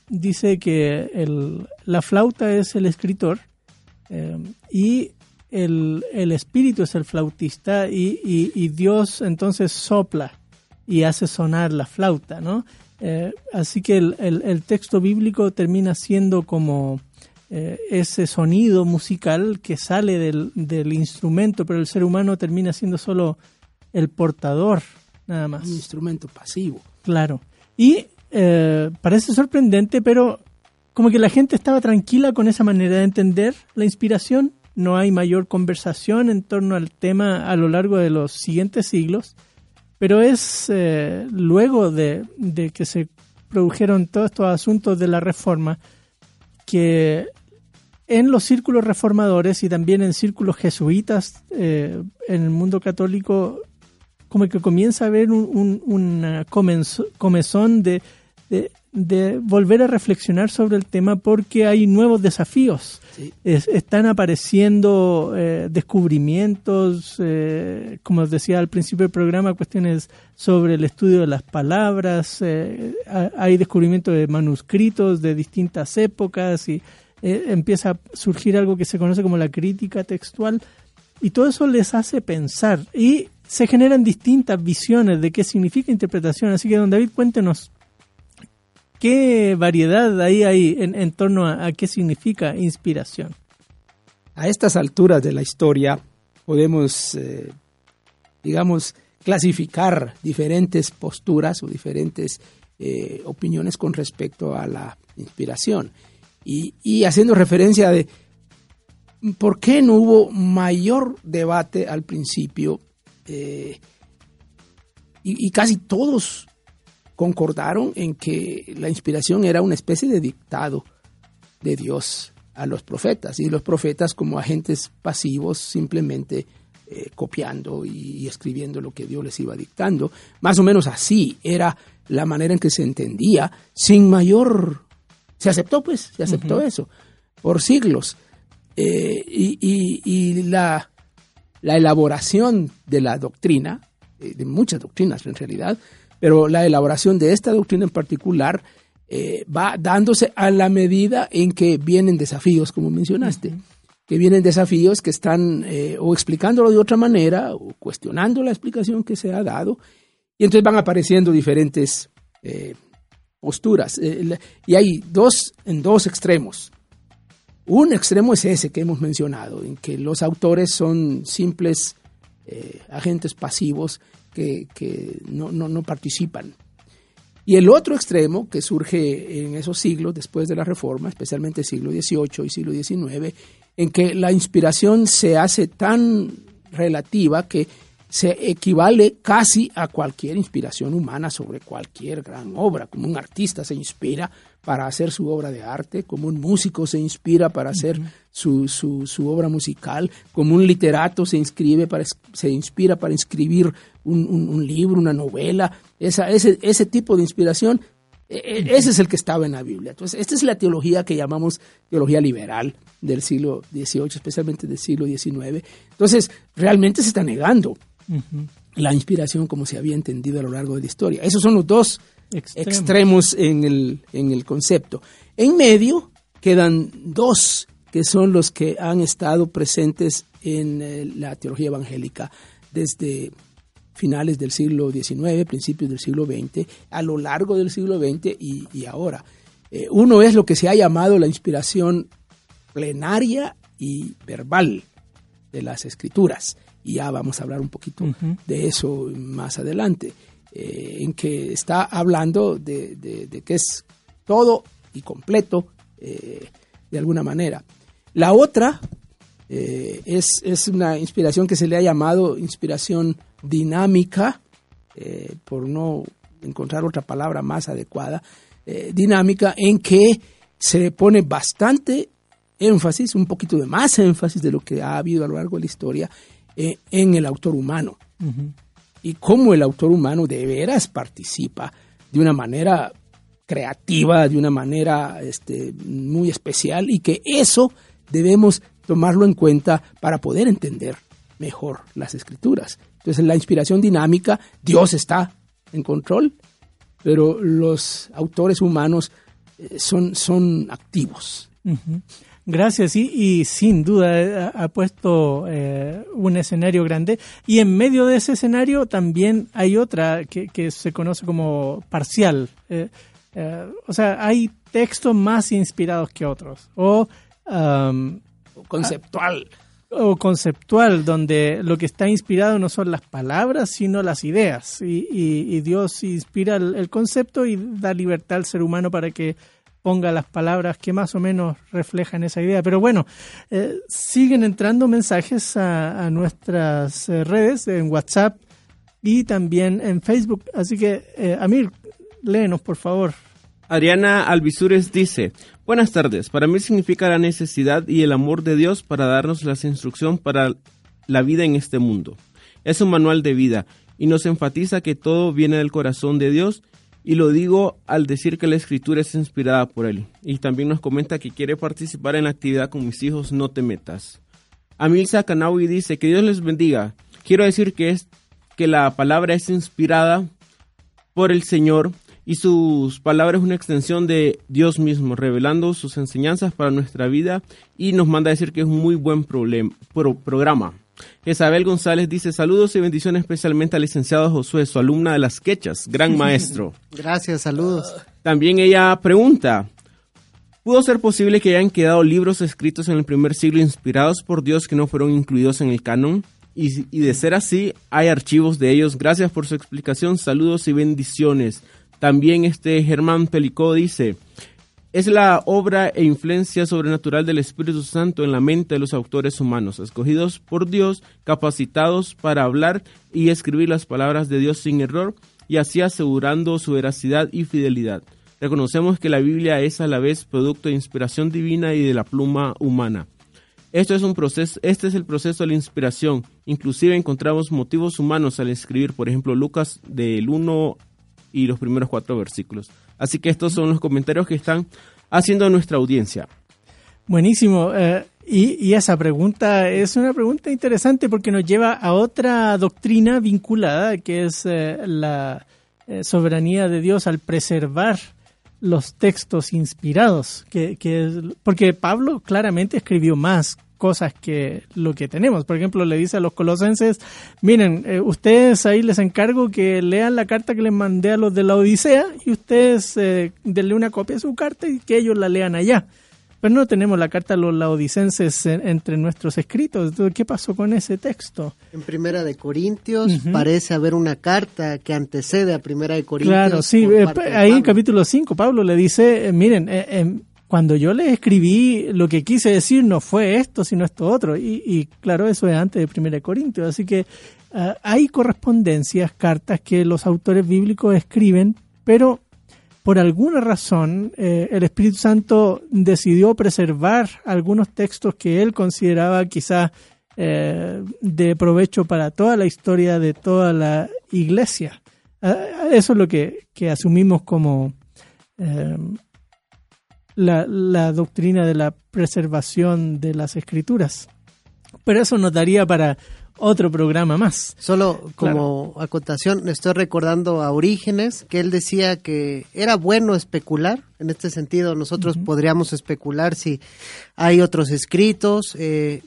dice que el- la flauta es el escritor y el, el espíritu es el flautista y- y Dios entonces sopla y hace sonar la flauta, ¿no? Eh, así que el, el- el texto bíblico termina siendo como eh, ese sonido musical que sale del, del instrumento, pero el ser humano termina siendo solo el portador, nada más. Un instrumento pasivo. Claro. Y eh, parece sorprendente, pero como que la gente estaba tranquila con esa manera de entender la inspiración. No hay mayor conversación en torno al tema a lo largo de los siguientes siglos, pero es eh, luego de, que se produjeron todos estos asuntos de la reforma que en los círculos reformadores y también en círculos jesuitas eh, en el mundo católico como que comienza a haber un, un- una comezón de- de volver a reflexionar sobre el tema porque hay nuevos desafíos. Están apareciendo eh, descubrimientos, eh, como os decía al principio del programa, cuestiones sobre el estudio de las palabras, eh, ha- hay descubrimientos de manuscritos de distintas épocas y empieza a surgir algo que se conoce como la crítica textual y todo eso les hace pensar y se generan distintas visiones de qué significa interpretación. Así que, don David, cuéntenos qué variedad ahí hay en, torno a, qué significa inspiración. A estas alturas de la historia podemos, eh, digamos, clasificar diferentes posturas o diferentes eh, opiniones con respecto a la inspiración. Y, haciendo referencia de por qué no hubo mayor debate al principio eh, y casi todos concordaron en que la inspiración era una especie de dictado de Dios a los profetas y los profetas como agentes pasivos simplemente eh, copiando y escribiendo lo que Dios les iba dictando. Más o menos así era la manera en que se entendía, sin mayor... Se aceptó pues, se aceptó eso por siglos. Eh, y y- y la, la elaboración de la doctrina, eh, de muchas doctrinas en realidad, pero la elaboración de esta doctrina en particular eh, va dándose a la medida en que vienen desafíos, como mencionaste, que vienen desafíos que están eh, o explicándolo de otra manera o cuestionando la explicación que se ha dado, y entonces van apareciendo diferentes eh, posturas. Y hay dos en dos extremos. Un extremo es ese que hemos mencionado, en que los autores son simples eh, agentes pasivos que, no- no participan. Y el otro extremo que surge en esos siglos después de la Reforma, especialmente siglo XVIII y siglo XIX, en que la inspiración se hace tan relativa que se equivale casi a cualquier inspiración humana sobre cualquier gran obra, como un artista se inspira para hacer su obra de arte, como un músico se inspira para hacer su, su- su obra musical, como un literato se, inscribe para, se inspira para escribir un, un- un libro, una novela, esa, ese, ese tipo de inspiración, e- e- ese es el que estaba en la Biblia. Entonces, esta es la teología que llamamos teología liberal del siglo XVIII, especialmente del siglo XIX. Entonces, realmente se está negando la inspiración como se había entendido a lo largo de la historia. Esos son los dos Extremos. extremos en el, en el concepto. En medio quedan dos que son los que han estado presentes en eh, la teología evangélica desde finales del siglo XIX, principios del siglo XX, a lo largo del siglo XX y, y ahora. Eh, uno es lo que se ha llamado la inspiración plenaria y verbal de las escrituras. Y ya vamos a hablar un poquito de eso más adelante, eh, en que está hablando de, de- que es todo y completo eh, de alguna manera. La otra eh, es, es una inspiración que se le ha llamado inspiración dinámica, por no encontrar otra palabra más adecuada, dinámica en que se pone bastante énfasis, un poquito de más énfasis de lo que ha habido a lo largo de la historia en el autor humano. Y cómo el autor humano de veras participa de una manera creativa, de una manera este, muy especial y que eso debemos tomarlo en cuenta para poder entender mejor las escrituras. Entonces, la inspiración dinámica, Dios está en control, pero los autores humanos eh, son, son activos. Gracias, y, y sin duda eh, ha, ha puesto eh, un escenario grande. Y en medio de ese escenario también hay otra que, que se conoce como parcial. Eh, eh, o sea, hay textos más inspirados que otros. O, Conceptual. o conceptual, donde lo que está inspirado no son las palabras, sino las ideas. Y, y- y Dios inspira el, el concepto y da libertad al ser humano para que ponga las palabras que más o menos reflejan esa idea. Pero bueno, eh, siguen entrando mensajes a, nuestras eh, redes, en WhatsApp y también en Facebook. Así que, eh, Amir, léenos, por favor. Ariana Alvisures dice, buenas tardes, para mí significa la necesidad y el amor de Dios para darnos las instrucciones para la vida en este mundo. Es un manual de vida y nos enfatiza que todo viene del corazón de Dios y lo digo al decir que la escritura es inspirada por él. Y también nos comenta que quiere participar en la actividad con mis hijos, no te metas. Amilsa Kanawi dice que Dios les bendiga. Quiero decir que es que la palabra es inspirada por el Señor y sus palabras es una extensión de Dios mismo, revelando sus enseñanzas para nuestra vida y nos manda a decir que es un muy buen pro- programa. Isabel González dice saludos y bendiciones especialmente al licenciado Josué, su alumna de las quechas, gran maestro. Gracias, saludos. También ella pregunta, ¿pudo ser posible que hayan quedado libros escritos en el primer siglo inspirados por Dios que no fueron incluidos en el canon? Y, y de ser así, hay archivos de ellos. Gracias por su explicación, saludos y bendiciones. También este Germán Pelicó dice, es la obra e influencia sobrenatural del Espíritu Santo en la mente de los autores humanos, escogidos por Dios, capacitados para hablar y escribir las palabras de Dios sin error y así asegurando su veracidad y fidelidad. Reconocemos que la Biblia es a la vez producto de inspiración divina y de la pluma humana. Esto es un proceso, este es el proceso de la inspiración. Inclusive encontramos motivos humanos al escribir, por ejemplo, Lucas del 1 y los primeros cuatro versículos. Así que estos son los comentarios que están haciendo nuestra audiencia. Buenísimo. eh, y, esa pregunta es una pregunta interesante porque nos lleva a otra doctrina vinculada, que es eh, la eh, soberanía de Dios al preservar los textos inspirados, que, porque Pablo claramente escribió más cosas que lo que tenemos. Por ejemplo, le dice a los colosenses, miren, eh, ustedes ahí les encargo que lean la carta que les mandé a los de la Odisea y ustedes eh, denle una copia de su carta y que ellos la lean allá. Pero no tenemos la carta de los laodicenses en- entre nuestros escritos. Entonces, ¿qué pasó con ese texto? En Primera de Corintios parece haber una carta que antecede a Primera de Corintios. Claro, sí, eh, ahí en capítulo 5 Pablo le dice, eh, miren, eh, cuando yo les escribí, lo que quise decir no fue esto, sino esto otro. Y, claro, eso es antes de 1 Corintios. Así que ah, hay correspondencias, cartas que los autores bíblicos escriben, pero por alguna razón eh, el Espíritu Santo decidió preservar algunos textos que él consideraba quizás eh, de provecho para toda la historia de toda la iglesia. Ah, Eso es lo que, que asumimos como eh, la, la doctrina de la preservación de las escrituras. Pero eso nos daría para otro programa más. Solo como acotación, estoy recordando a Orígenes, que él decía que era bueno especular. En este sentido, nosotros podríamos especular si hay otros escritos. eh,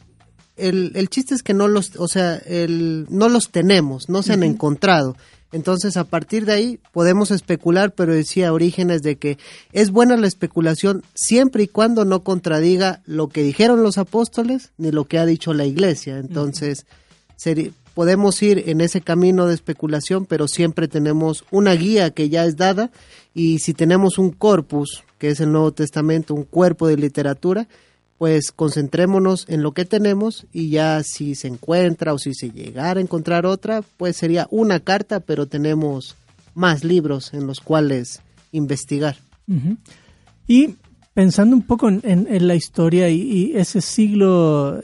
el, el chiste es que no los, o sea, el, no los tenemos, no se han encontrado. Entonces, a partir de ahí podemos especular, pero decía Orígenes de que es buena la especulación siempre y cuando no contradiga lo que dijeron los apóstoles ni lo que ha dicho la iglesia. Entonces, podemos ir en ese camino de especulación, pero siempre tenemos una guía que ya es dada y si tenemos un corpus, que es el Nuevo Testamento, un cuerpo de literatura, pues concentrémonos en lo que tenemos y ya si se encuentra o si se llegara a encontrar otra, pues sería una carta, pero tenemos más libros en los cuales investigar. Y pensando un poco en, en- en la historia y, y ese siglo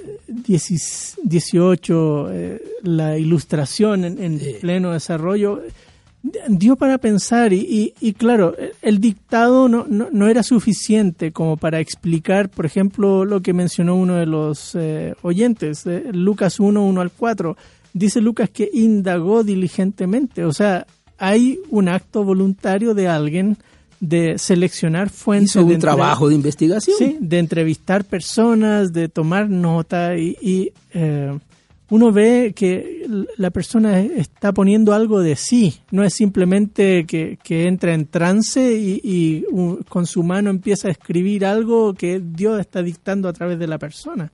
XVIII, eh, la ilustración en, en pleno desarrollo, dio para pensar y, y- y claro, el dictado no, no, no era suficiente como para explicar, por ejemplo, lo que mencionó uno de los eh, oyentes, eh, Lucas 1, 1 al 4. Dice Lucas que indagó diligentemente, o sea, hay un acto voluntario de alguien de seleccionar fuentes. Hizo de un trabajo de investigación. Sí, de entrevistar personas, de tomar nota y, y, eh, uno ve que la persona está poniendo algo de sí, no es simplemente que, entra en trance y, con su mano empieza a escribir algo que Dios está dictando a través de la persona.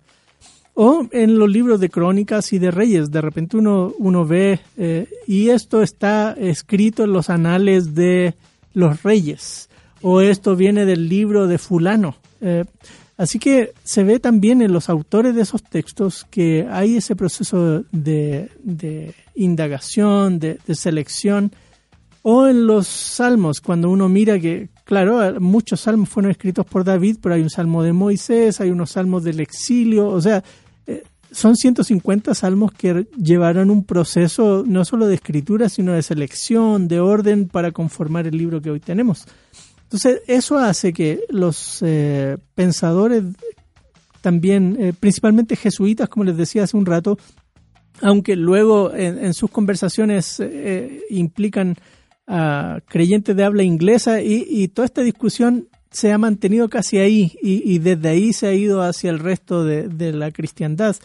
O en los libros de crónicas y de reyes, de repente uno, uno ve, eh, y esto está escrito en los anales de los reyes, o esto viene del libro de fulano. Eh, así que se ve también en los autores de esos textos que hay ese proceso de, indagación, de, de selección, o en los salmos, cuando uno mira que, claro, muchos salmos fueron escritos por David, pero hay un salmo de Moisés, hay unos salmos del exilio, o sea, eh, son 150 salmos que llevaron un proceso no solo de escritura, sino de selección, de orden para conformar el libro que hoy tenemos. Entonces, eso hace que los eh, pensadores, también, eh, principalmente jesuitas, como les decía hace un rato, aunque luego en, sus conversaciones eh, implican a creyentes de habla inglesa y, toda esta discusión se ha mantenido casi ahí y, y desde ahí se ha ido hacia el resto de, de la cristiandad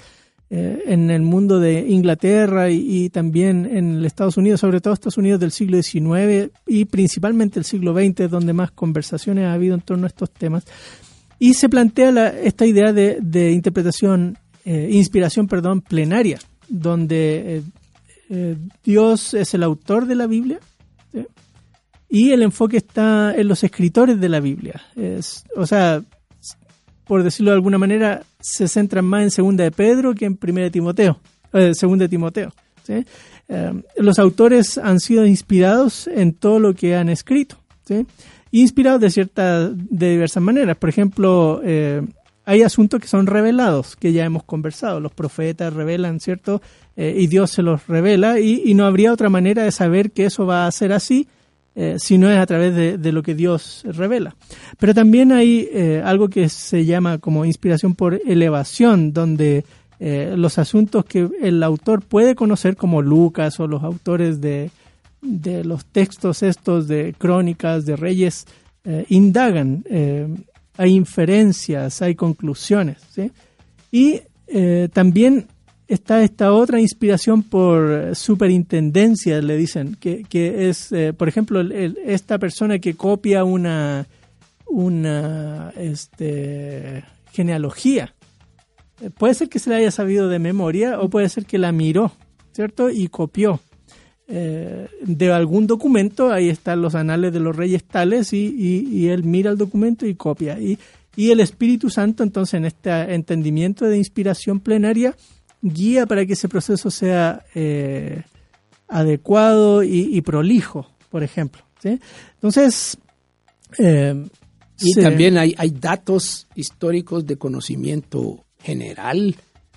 eh, en el mundo de Inglaterra y, y también en Estados Unidos, sobre todo Estados Unidos del siglo XIX y principalmente el siglo XX, donde más conversaciones ha habido en torno a estos temas. Y se plantea la, esta idea de, de interpretación, eh, inspiración, perdón, plenaria, donde eh, eh, Dios es el autor de la Biblia ¿sí? y el enfoque está en los escritores de la Biblia. Es, o sea, por decirlo de alguna manera, se centran más en Segunda de Pedro que en Primera de Timoteo, eh, Segunda de Timoteo. Eh, los autores han sido inspirados en todo lo que han escrito, inspirados de ciertas, de diversas maneras. Por ejemplo, eh, hay asuntos que son revelados, que ya hemos conversado. Los profetas revelan, ¿cierto? Eh, y Dios se los revela, y, no habría otra manera de saber que eso va a ser así eh, si no es a través de, lo que Dios revela. Pero también hay eh, algo que se llama como inspiración por elevación, donde eh, los asuntos que el autor puede conocer, como Lucas o los autores de, de los textos estos de crónicas, de reyes, eh, indagan, hay inferencias, hay conclusiones. Y también está esta otra inspiración por superintendencia, le dicen, que, que es, eh, por ejemplo, esta persona que copia una, una este, genealogía. Eh, Puede ser que se la haya sabido de memoria o puede ser que la miró, ¿cierto? Y copió. Eh, de algún documento, ahí están los anales de los reyes tales y, y- y él mira el documento y copia. Y, y el Espíritu Santo, entonces, en este entendimiento de inspiración plenaria, guía para que ese proceso sea eh, adecuado y, y prolijo, por ejemplo. ¿sí? Entonces, eh, Y también hay, hay datos históricos de conocimiento general,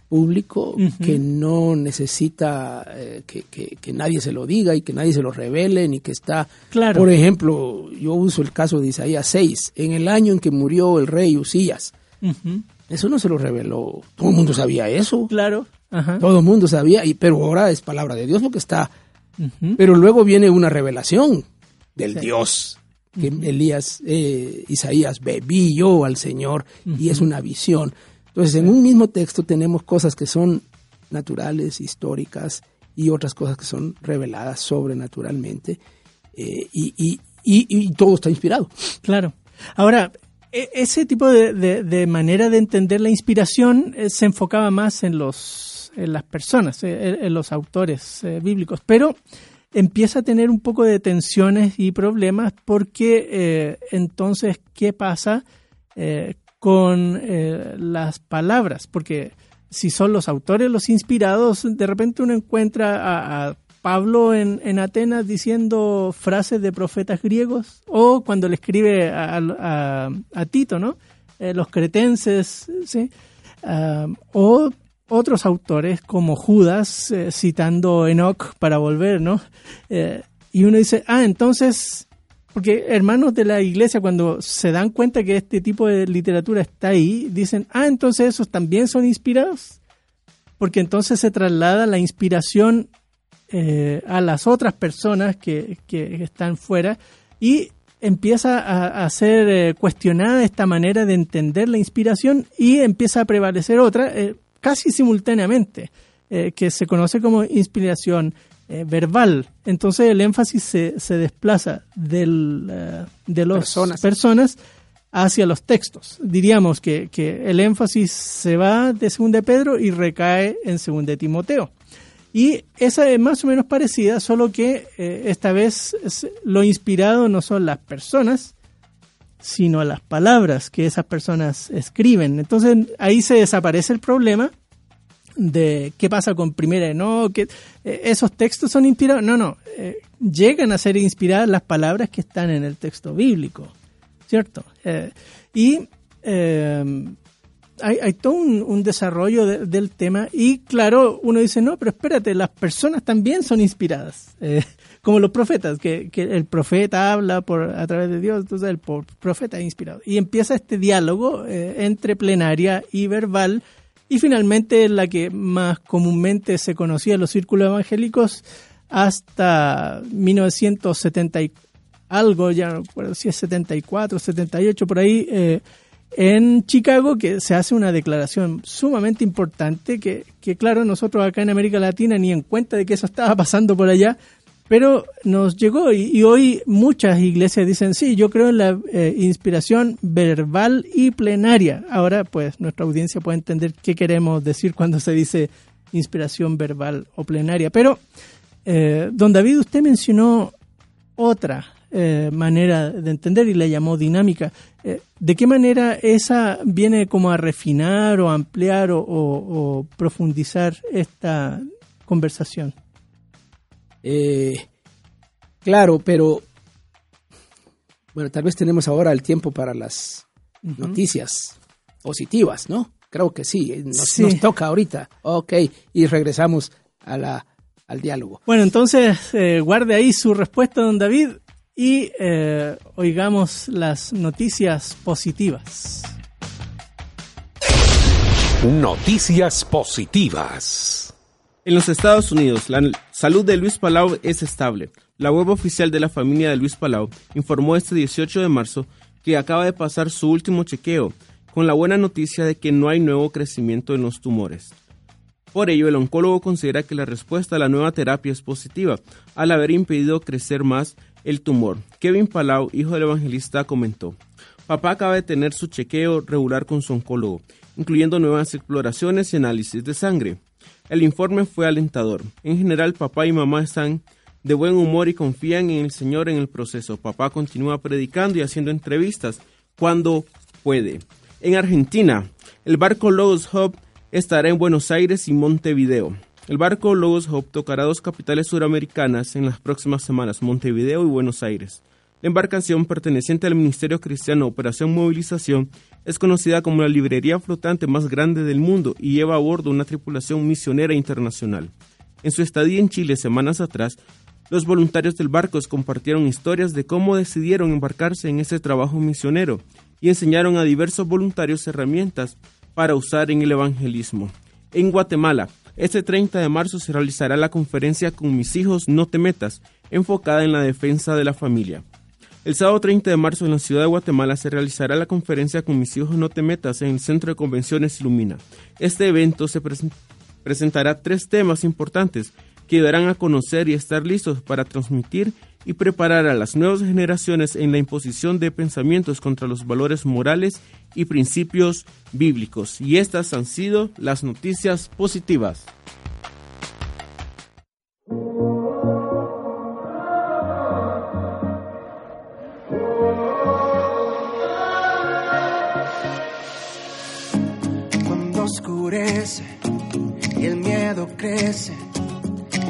público, que no necesita eh, que, que- que nadie se lo diga y que nadie se lo revele, ni que está... Claro. Por ejemplo, yo uso el caso de Isaías 6, en el año en que murió el rey Usías. Eso no se lo reveló. Todo el mundo sabía eso. claro. Ajá. Todo el mundo sabía, y, pero ahora es palabra de Dios lo que está. Pero luego viene una revelación del Sí. Dios que Elías, eh, Isaías ve, vi yo al Señor y es una visión. Entonces, en un mismo texto tenemos cosas que son naturales, históricas y otras cosas que son reveladas sobrenaturalmente eh, y, y- y- y todo está inspirado. Claro. Ahora, ese tipo de, de- manera de entender la inspiración eh, se enfocaba más en los en las personas, eh, en, los autores eh, bíblicos, pero empieza a tener un poco de tensiones y problemas porque entonces, ¿qué pasa con las palabras? Porque si son los autores los inspirados, de repente uno encuentra a Pablo en, en Atenas diciendo frases de profetas griegos, o cuando le escribe a, a- Tito, ¿no? Eh, los cretenses, ¿sí? Ah, o otros autores como Judas eh, citando Enoch para volver, ¿no? Eh, y uno dice, ah, entonces, porque hermanos de la iglesia cuando se dan cuenta que este tipo de literatura está ahí, dicen, ah, entonces esos también son inspirados, porque entonces se traslada la inspiración eh, a las otras personas que, que están fuera y empieza a, a ser eh, cuestionada esta manera de entender la inspiración y empieza a prevalecer otra eh, casi simultáneamente, eh, que se conoce como inspiración verbal. Entonces el énfasis se, se desplaza del, de las Personas. personas hacia los textos. Diríamos que, que el énfasis se va de 2 de Pedro y recae en 2 de Timoteo. Y esa es más o menos parecida, solo que eh, esta vez lo inspirado no son las personas, sino las palabras que esas personas escriben. Entonces ahí se desaparece el problema de qué pasa con primera, no, que eh, esos textos son inspirados, no, no, eh, llegan a ser inspiradas las palabras que están en el texto bíblico, ¿cierto? Y hay, hay todo un, desarrollo de- del tema y claro, uno dice, no, pero espérate, las personas también son inspiradas, eh, como los profetas, que, el profeta habla por a través de Dios, entonces el profeta es inspirado. Y empieza este diálogo eh, entre plenaria y verbal y finalmente la que más comúnmente se conocía en los círculos evangélicos hasta 1970 y algo, ya no recuerdo si es 74, 78, por ahí, eh, en Chicago, que se hace una declaración sumamente importante, que, que claro, nosotros acá en América Latina ni en cuenta de que eso estaba pasando por allá, pero nos llegó y, hoy muchas iglesias dicen, sí, yo creo en la eh, inspiración verbal y plenaria. Ahora, pues, nuestra audiencia puede entender qué queremos decir cuando se dice inspiración verbal o plenaria. Pero, eh, don David, usted mencionó otra eh, manera de entender y la llamó dinámica. Eh, ¿De qué manera esa viene como a refinar o ampliar o, o- o profundizar esta conversación? Eh, claro, pero bueno, tal vez tenemos ahora el tiempo para las noticias positivas, ¿no? Creo que sí, eh, nos, Sí. nos toca ahorita. Ok, y regresamos a la, al diálogo. Bueno, entonces eh, guarde ahí su respuesta, don David, y eh, oigamos las noticias positivas. Noticias positivas. En los Estados Unidos, la salud de Luis Palau es estable. La web oficial de la familia de Luis Palau informó este 18 de marzo que acaba de pasar su último chequeo, con la buena noticia de que no hay nuevo crecimiento en los tumores. Por ello, el oncólogo considera que la respuesta a la nueva terapia es positiva, al haber impedido crecer más el tumor. Kevin Palau, hijo del evangelista, comentó, Papá acaba de tener su chequeo regular con su oncólogo, incluyendo nuevas exploraciones y análisis de sangre. El informe fue alentador. En general, papá y mamá están de buen humor y confían en el Señor en el proceso. Papá continúa predicando y haciendo entrevistas cuando puede. En Argentina, el barco Logos Hub estará en Buenos Aires y Montevideo. El barco Logos Hub tocará dos capitales suramericanas en las próximas semanas, Montevideo y Buenos Aires. La embarcación perteneciente al Ministerio Cristiano Operación Movilización es conocida como la librería flotante más grande del mundo y lleva a bordo una tripulación misionera internacional. En su estadía en Chile semanas atrás, los voluntarios del barco compartieron historias de cómo decidieron embarcarse en ese trabajo misionero y enseñaron a diversos voluntarios herramientas para usar en el evangelismo. En Guatemala, este 30 de marzo se realizará la conferencia Con mis hijos no te metas, enfocada en la defensa de la familia. El sábado 30 de marzo en la ciudad de Guatemala se realizará la conferencia Con mis hijos no te metas en el Centro de Convenciones Ilumina. Este evento se presen- presentará tres temas importantes que ayudarán a conocer y estar listos para transmitir y preparar a las nuevas generaciones en la imposición de pensamientos contra los valores morales y principios bíblicos. Y estas han sido las noticias positivas. Cuando oscurece y el miedo crece,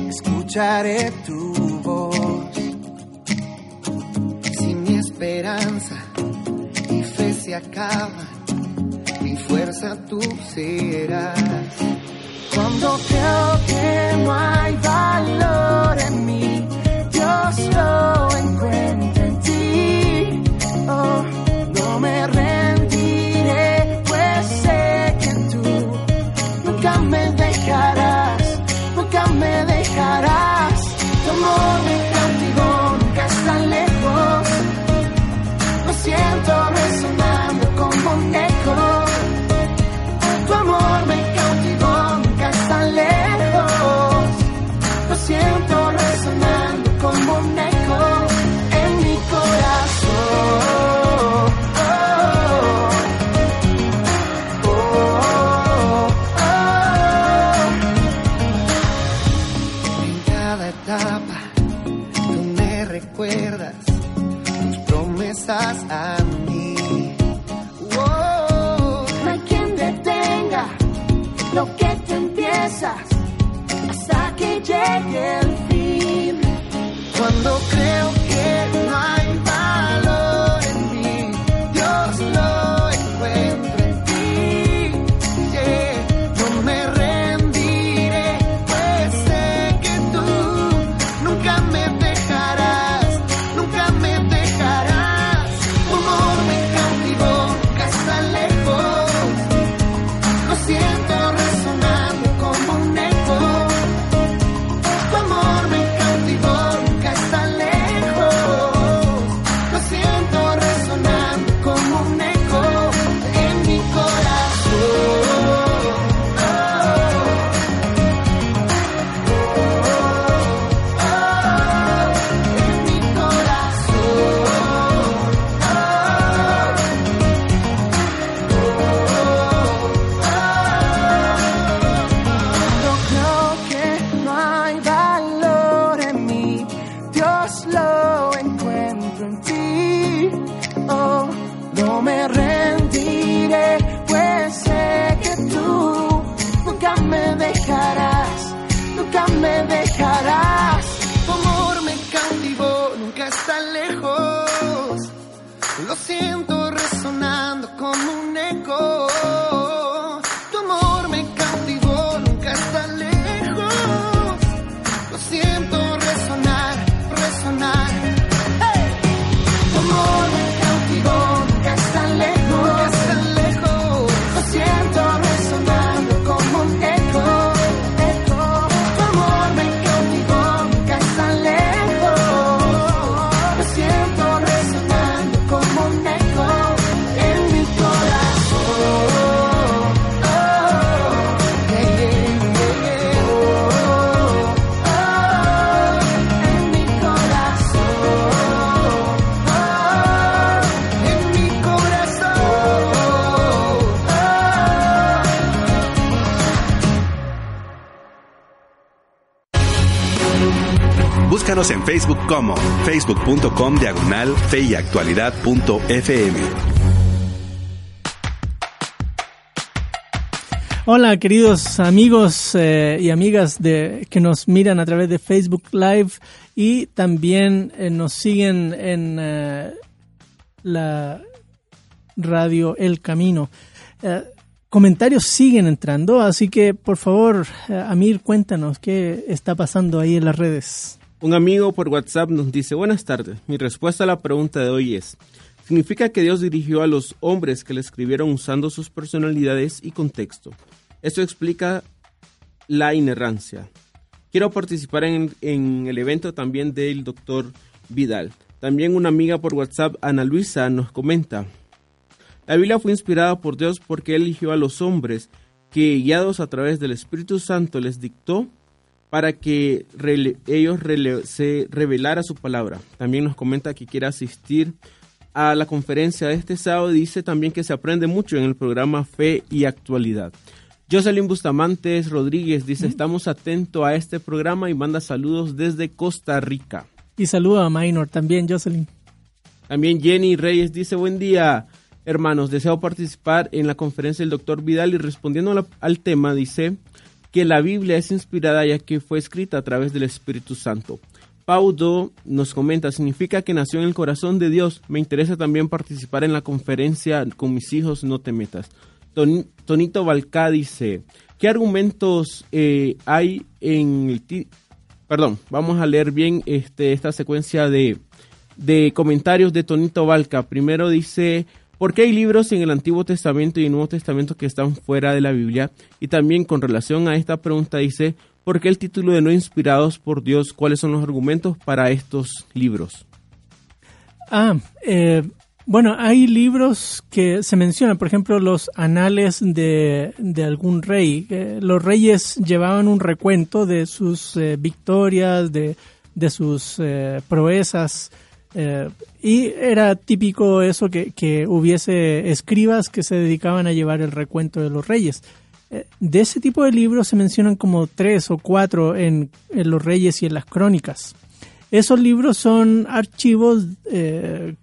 escucharé tu voz. Esperanza y fe se acaban, mi fuerza tú serás. Cuando creo que no hay valor en mí, Dios lo encuentra En Facebook como facebook.com diagonal fe y actualidad punto FM. Hola, queridos amigos eh, y amigas de, que nos miran a través de Facebook Live y también eh, nos siguen en eh, la radio El Camino. Comentarios siguen entrando, así que por favor, Amir, cuéntanos qué está pasando ahí en las redes. Un amigo por WhatsApp nos dice, buenas tardes, mi respuesta a la pregunta de hoy es, significa que Dios dirigió a los hombres que le escribieron usando sus personalidades y contexto. Eso explica la inerrancia. Quiero participar en, el evento también del doctor Vidal. También una amiga por WhatsApp, Ana Luisa, nos comenta, la Biblia fue inspirada por Dios porque eligió a los hombres que, guiados a través del Espíritu Santo, les dictó para que rele- ellos rele- se revelara su palabra. También nos comenta que quiere asistir a la conferencia de este sábado dice también que se aprende mucho en el programa Fe y Actualidad. Jocelyn Bustamantes Rodríguez dice, estamos atentos a este programa y manda saludos desde Costa Rica. Y saludo a Minor también, Jocelyn. También Jenny Reyes dice, buen día, hermanos, deseo participar en la conferencia del doctor Vidal y respondiendo al tema dice que la Biblia es inspirada ya que fue escrita a través del Espíritu Santo. Paudo nos comenta, significa que nació en el corazón de Dios. Me interesa también participar en la conferencia con mis hijos, no te metas. Ton- Tonito Balcá dice, ¿qué argumentos eh, hay en el... ti- Perdón, vamos a leer bien este, esta secuencia de, de comentarios de Tonito Balca. Primero dice, ¿por qué hay libros en el Antiguo Testamento y el Nuevo Testamento que están fuera de la Biblia? Y también con relación a esta pregunta dice, ¿por qué el título de no inspirados por Dios? ¿Cuáles son los argumentos para estos libros? Ah, eh, bueno, hay libros que se mencionan, por ejemplo, los anales de, de algún rey. Eh, los reyes llevaban un recuento de sus eh, victorias, de, de sus proezas, y era típico eso que, que hubiese escribas que se dedicaban a llevar el recuento de los reyes. Eh, de ese tipo de libros se mencionan como tres o cuatro en, en los reyes y en las crónicas. Esos libros son archivos eh,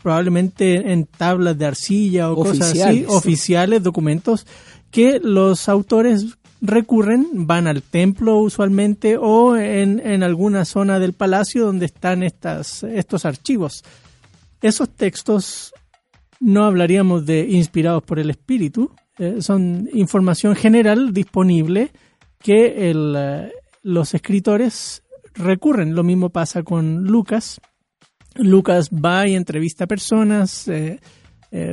probablemente en tablas de arcilla o cosas así, Oficiales. oficiales, documentos que los autores recurren, van al templo usualmente o en, en alguna zona del palacio donde están estas, estos archivos. Esos textos no hablaríamos de inspirados por el espíritu, eh, son información general disponible que eh, los escritores recurren. Lo mismo pasa con Lucas. Lucas va y entrevista a personas, eh,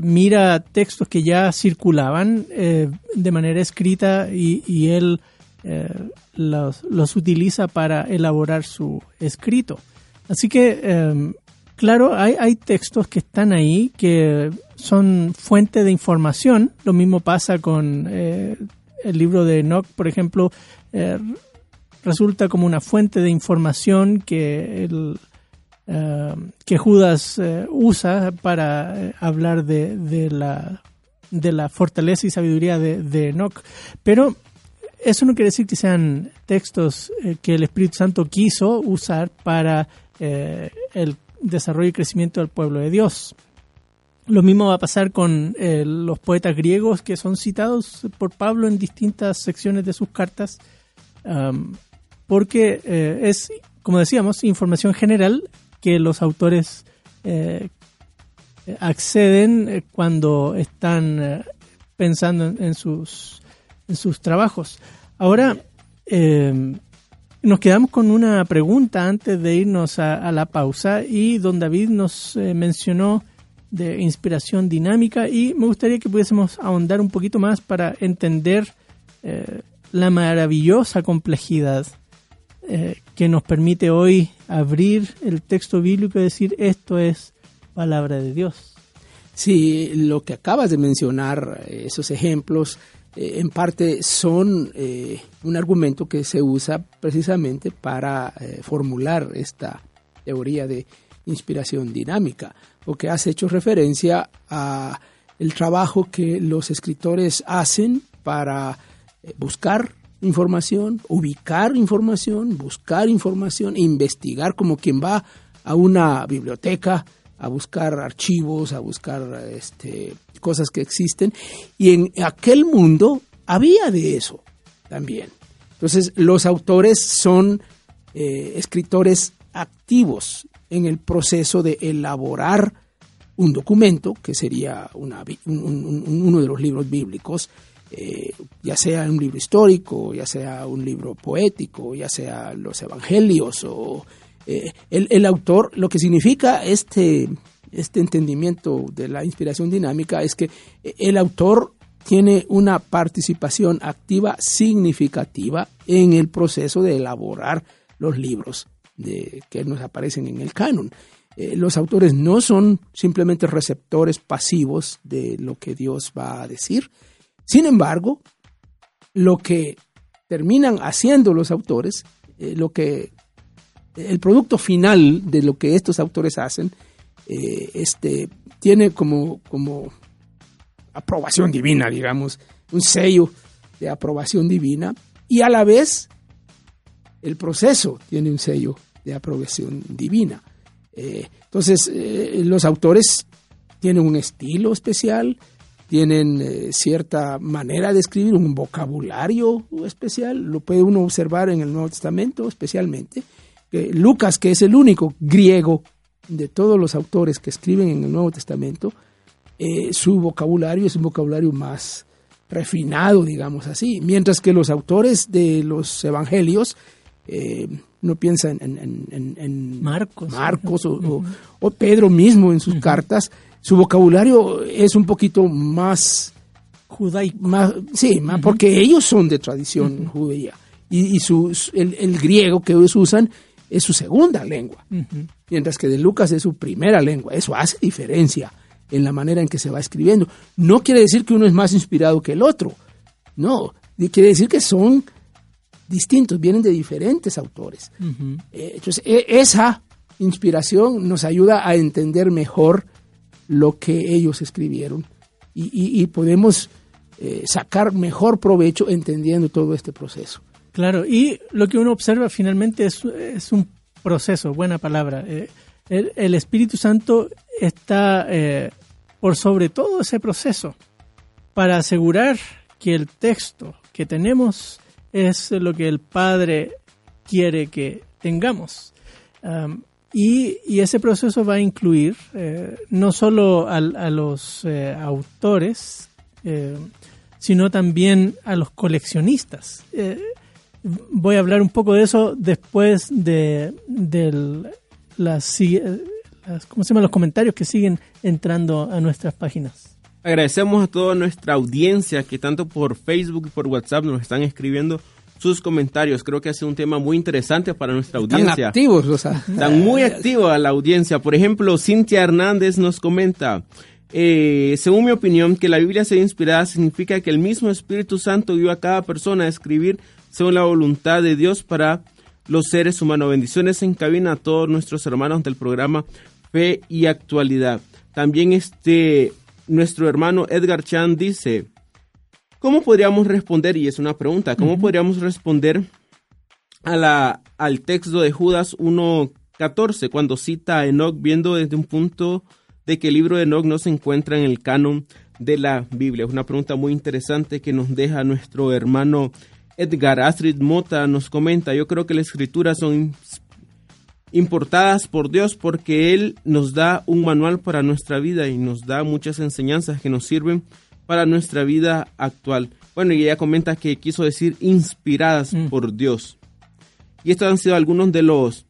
mira textos que ya circulaban de manera escrita y, él los, utiliza para elaborar su escrito. Así que, eh, claro, hay, textos que están ahí que son fuente de información. Lo mismo pasa con eh, el libro de Enoch, por ejemplo, eh, resulta como una fuente de información que eh, que Judas usa para hablar de, la de la fortaleza y sabiduría de, de Enoch. Pero eso no quiere decir que sean textos que el Espíritu Santo quiso usar para el desarrollo y crecimiento del pueblo de Dios. Lo mismo va a pasar con eh, los poetas griegos que son citados por Pablo en distintas secciones de sus cartas, um, porque eh, es, como decíamos, información general que los autores eh, acceden cuando están pensando en, en sus, en sus trabajos. Ahora, eh, nos quedamos con una pregunta antes de irnos a, la pausa y don David nos eh, mencionó de inspiración dinámica y me gustaría que pudiésemos ahondar un poquito más para entender eh, la maravillosa complejidad eh, que nos permite hoy abrir el texto bíblico y decir esto es palabra de Dios. Sí, lo que acabas de mencionar, esos ejemplos, eh, en parte son eh, un argumento que se usa precisamente para eh, formular esta teoría de inspiración dinámica, porque has hecho referencia a el trabajo que los escritores hacen para buscar información, ubicar información, buscar información, investigar como quien va a una biblioteca a buscar archivos, a buscar este, cosas que existen. Y en aquel mundo había de eso también. Entonces, los autores son eh, escritores activos en el proceso de elaborar un documento, que sería uno de los libros bíblicos, eh, ya sea un libro histórico, ya sea un libro poético, ya sea los evangelios o eh, el autor, lo que significa este, este entendimiento de la inspiración dinámica es que el autor tiene una participación activa significativa en el proceso de elaborar los libros de, que nos aparecen en el canon. Eh, los autores no son simplemente receptores pasivos de lo que Dios va a decir. Sin embargo, lo que terminan haciendo los autores, eh, lo que el producto final de lo que estos autores hacen, eh, este, tiene como, como aprobación divina, digamos, un sello de aprobación divina, y a la vez el proceso tiene un sello de aprobación divina. Eh, entonces, eh, los autores tienen un estilo especial, tienen cierta manera de escribir, un vocabulario especial, lo puede uno observar en el Nuevo Testamento especialmente. Lucas, que es el único griego de todos los autores que escriben en el Nuevo Testamento, eh, su vocabulario es un vocabulario más refinado, digamos así, mientras que los autores de los evangelios eh, no piensan en, en- en- en Marcos. Marcos o, o- o Pedro mismo en sus cartas, su vocabulario es un poquito más Judaico. más, sí, más porque ellos son de tradición judía. Y, y el, el griego que ellos usan es su segunda lengua, mientras que de Lucas es su primera lengua. Eso hace diferencia en la manera en que se va escribiendo. No quiere decir que uno es más inspirado que el otro, no, quiere decir que son distintos, vienen de diferentes autores. Eh, Entonces, e- esa inspiración nos ayuda a entender mejor lo que ellos escribieron y, y- y podemos eh, sacar mejor provecho entendiendo todo este proceso. Claro, y lo que uno observa finalmente es, es un proceso, buena palabra. Eh, el, Espíritu Santo está eh, por sobre todo ese proceso para asegurar que el texto que tenemos es lo que el Padre quiere que tengamos. Y, y ese proceso va a incluir eh, no solo a, los autores, sino también a los coleccionistas. Voy a hablar un poco de eso después de, del- las, ¿cómo se llaman? los comentarios que siguen entrando a nuestras páginas. Agradecemos a toda nuestra audiencia que tanto por Facebook y por WhatsApp nos están escribiendo sus comentarios. Creo que ha sido un tema muy interesante para nuestra Están audiencia. activos, o sea, Están muy activa la audiencia. Por ejemplo, Cintia Hernández nos comenta, eh, según mi opinión, que la Biblia sea inspirada significa que el mismo Espíritu Santo guió a cada persona a escribir según la voluntad de Dios para los seres humanos. Bendiciones en cabina a todos nuestros hermanos del programa Fe y Actualidad. También este, nuestro hermano Edgar Chan dice, ¿cómo podríamos responder? Y es una pregunta, ¿cómo podríamos responder a la, al texto de Judas 1.14, cuando cita a Enoch, viendo desde un punto de que el libro de Enoch no se encuentra en el canon de la Biblia. Es una pregunta muy interesante que nos deja nuestro hermano Edgar Astrid Mota. Nos comenta, yo creo que las escrituras son importadas por Dios porque Él nos da un manual para nuestra vida y nos da muchas enseñanzas que nos sirven para nuestra vida actual. Bueno, y ella comenta que quiso decir inspiradas Mm. por Dios. Y estos han sido algunos de los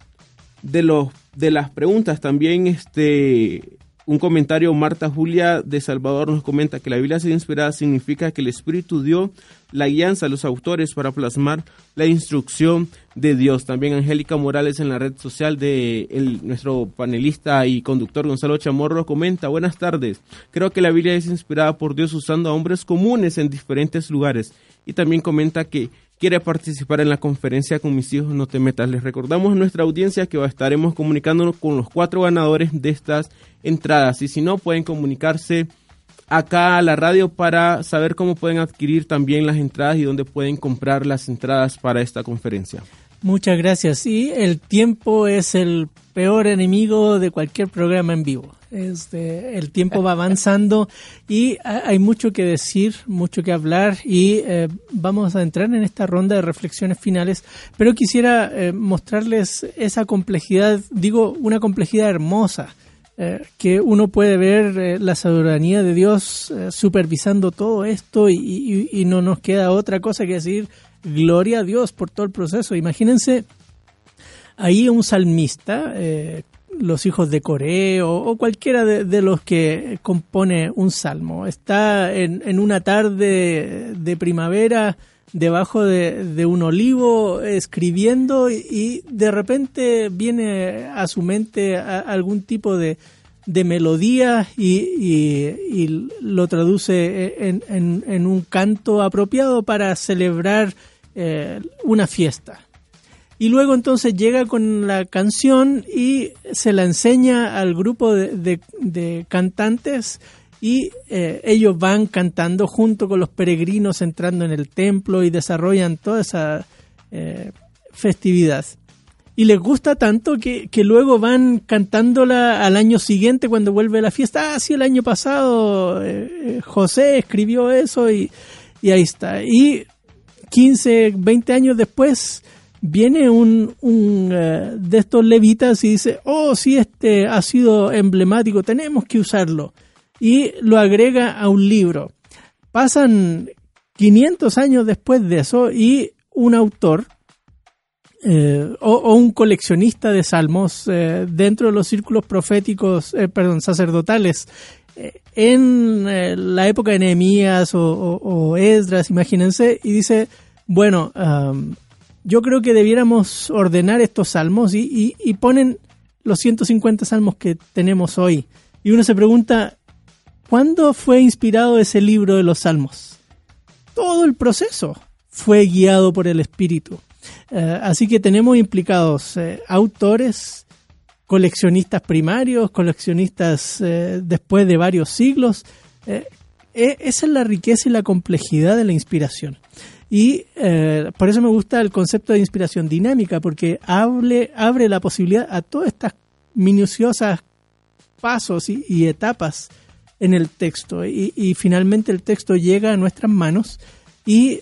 de los de las preguntas. También este un comentario Marta Julia de Salvador nos comenta que la Biblia sea inspirada significa que el Espíritu dio la guianza a los autores para plasmar la instrucción de Dios. También Angélica Morales en la red social de nuestro panelista y conductor Gonzalo Chamorro comenta, buenas tardes, creo que la Biblia es inspirada por Dios usando a hombres comunes en diferentes lugares. Y también comenta que quiere participar en la conferencia con mis hijos, no te metas. Les recordamos a nuestra audiencia que estaremos comunicándonos con los cuatro ganadores de estas entradas. Y si no, pueden comunicarse acá a la radio para saber cómo pueden adquirir también las entradas y dónde pueden comprar las entradas para esta conferencia. Muchas gracias. Sí, el tiempo es el peor enemigo de cualquier programa en vivo. Este, el tiempo va avanzando y ha- hay mucho que decir, mucho que hablar y eh, vamos a entrar en esta ronda de reflexiones finales, pero quisiera eh, mostrarles esa complejidad, digo, una complejidad hermosa, eh, que uno puede ver eh, la soberanía de Dios eh, supervisando todo esto y, no nos queda otra cosa que decir gloria a Dios por todo el proceso. Imagínense ahí un salmista, los hijos de Coré o, cualquiera de, los que compone un salmo. Está en una tarde de primavera debajo de, de un olivo escribiendo y, de repente viene a su mente a- algún tipo de, de melodía y, y- lo traduce en, en- un canto apropiado para celebrar eh, una fiesta. Y luego entonces llega con la canción y se la enseña al grupo de- de cantantes y eh, ellos van cantando junto con los peregrinos entrando en el templo y desarrollan toda esa eh, festividad. Y les gusta tanto que, que luego van cantándola al año siguiente cuando vuelve la fiesta. Ah, sí, el año pasado eh, eh, José escribió eso y, y ahí está. Y 15, 20 años después viene un, un, eh, de estos levitas y dice, oh, sí, este ha sido emblemático, tenemos que usarlo. Y lo agrega a un libro. Pasan 500 años después de eso y un autor eh, o, un coleccionista de salmos eh, dentro de los círculos proféticos, eh, perdón, sacerdotales, en la época de Nehemías o, Esdras, imagínense, y dice, bueno, yo creo que debiéramos ordenar estos salmos y, y- y ponen los 150 salmos que tenemos hoy. Y uno se pregunta, ¿cuándo fue inspirado ese libro de los salmos? Todo el proceso fue guiado por el Espíritu. Eh, así que tenemos implicados eh, autores, coleccionistas primarios, coleccionistas eh, después de varios siglos. E- esa es la riqueza y la complejidad de la inspiración. Y por eso me gusta el concepto de inspiración dinámica, porque abre la posibilidad a todas estas minuciosas pasos y etapas en el texto. Y, finalmente el texto llega a nuestras manos y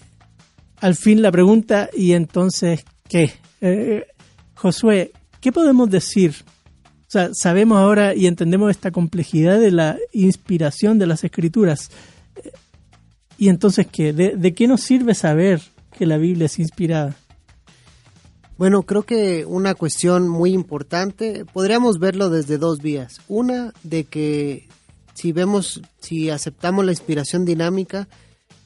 al fin la pregunta, ¿y entonces qué? Eh, Josué, ¿qué podemos decir? O sea, sabemos ahora y entendemos esta complejidad de la inspiración de las escrituras. Eh, ¿Y entonces qué? ¿De, de qué nos sirve saber que la Biblia es inspirada? Bueno, creo que una cuestión muy importante, podríamos verlo desde dos vías. Una, de que si vemos, si aceptamos la inspiración dinámica,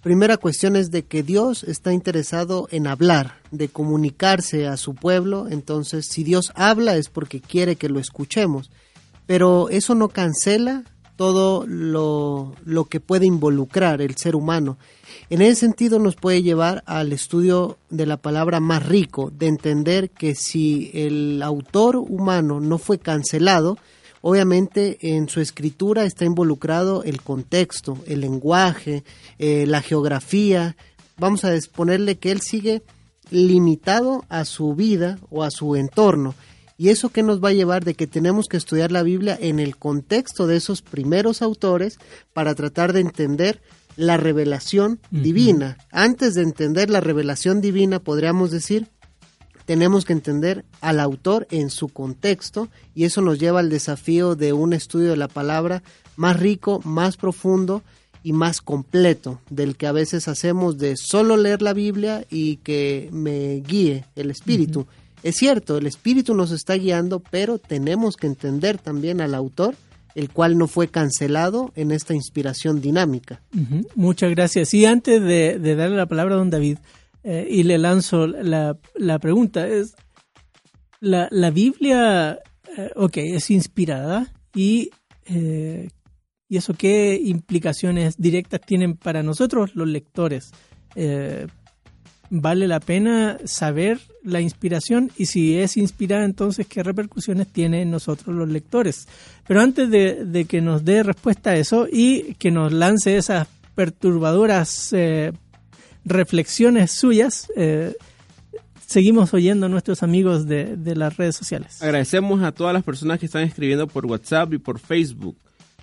primera cuestión es de que Dios está interesado en hablar, de comunicarse a su pueblo, entonces si Dios habla es porque quiere que lo escuchemos, pero eso no cancela todo lo, lo que puede involucrar el ser humano. En ese sentido nos puede llevar al estudio de la palabra más rico, de entender que si el autor humano no fue cancelado, obviamente en su escritura está involucrado el contexto, el lenguaje, eh, la geografía. Vamos a ponerle que él sigue limitado a su vida o a su entorno. ¿Y eso qué nos va a llevar de que tenemos que estudiar la Biblia en el contexto de esos primeros autores para tratar de entender la revelación divina? Antes de entender la revelación divina, podríamos decir, tenemos que entender al autor en su contexto y eso nos lleva al desafío de un estudio de la palabra más rico, más profundo y más completo del que a veces hacemos de solo leer la Biblia y que me guíe el Espíritu. Es cierto, el Espíritu nos está guiando, pero tenemos que entender también al autor, el cual no fue cancelado en esta inspiración dinámica. Muchas gracias. Y antes de, de darle la palabra a don David, y le lanzo la, la pregunta, es, la, la Biblia, eh, es inspirada y, eh, y eso qué implicaciones directas tienen para nosotros los lectores. Eh, vale la pena saber la inspiración y si es inspirada entonces qué repercusiones tiene en nosotros los lectores. Pero antes de, de que nos dé respuesta a eso y que nos lance esas perturbadoras eh, reflexiones suyas, eh, seguimos oyendo a nuestros amigos de, de las redes sociales. Agradecemos a todas las personas que están escribiendo por WhatsApp y por Facebook.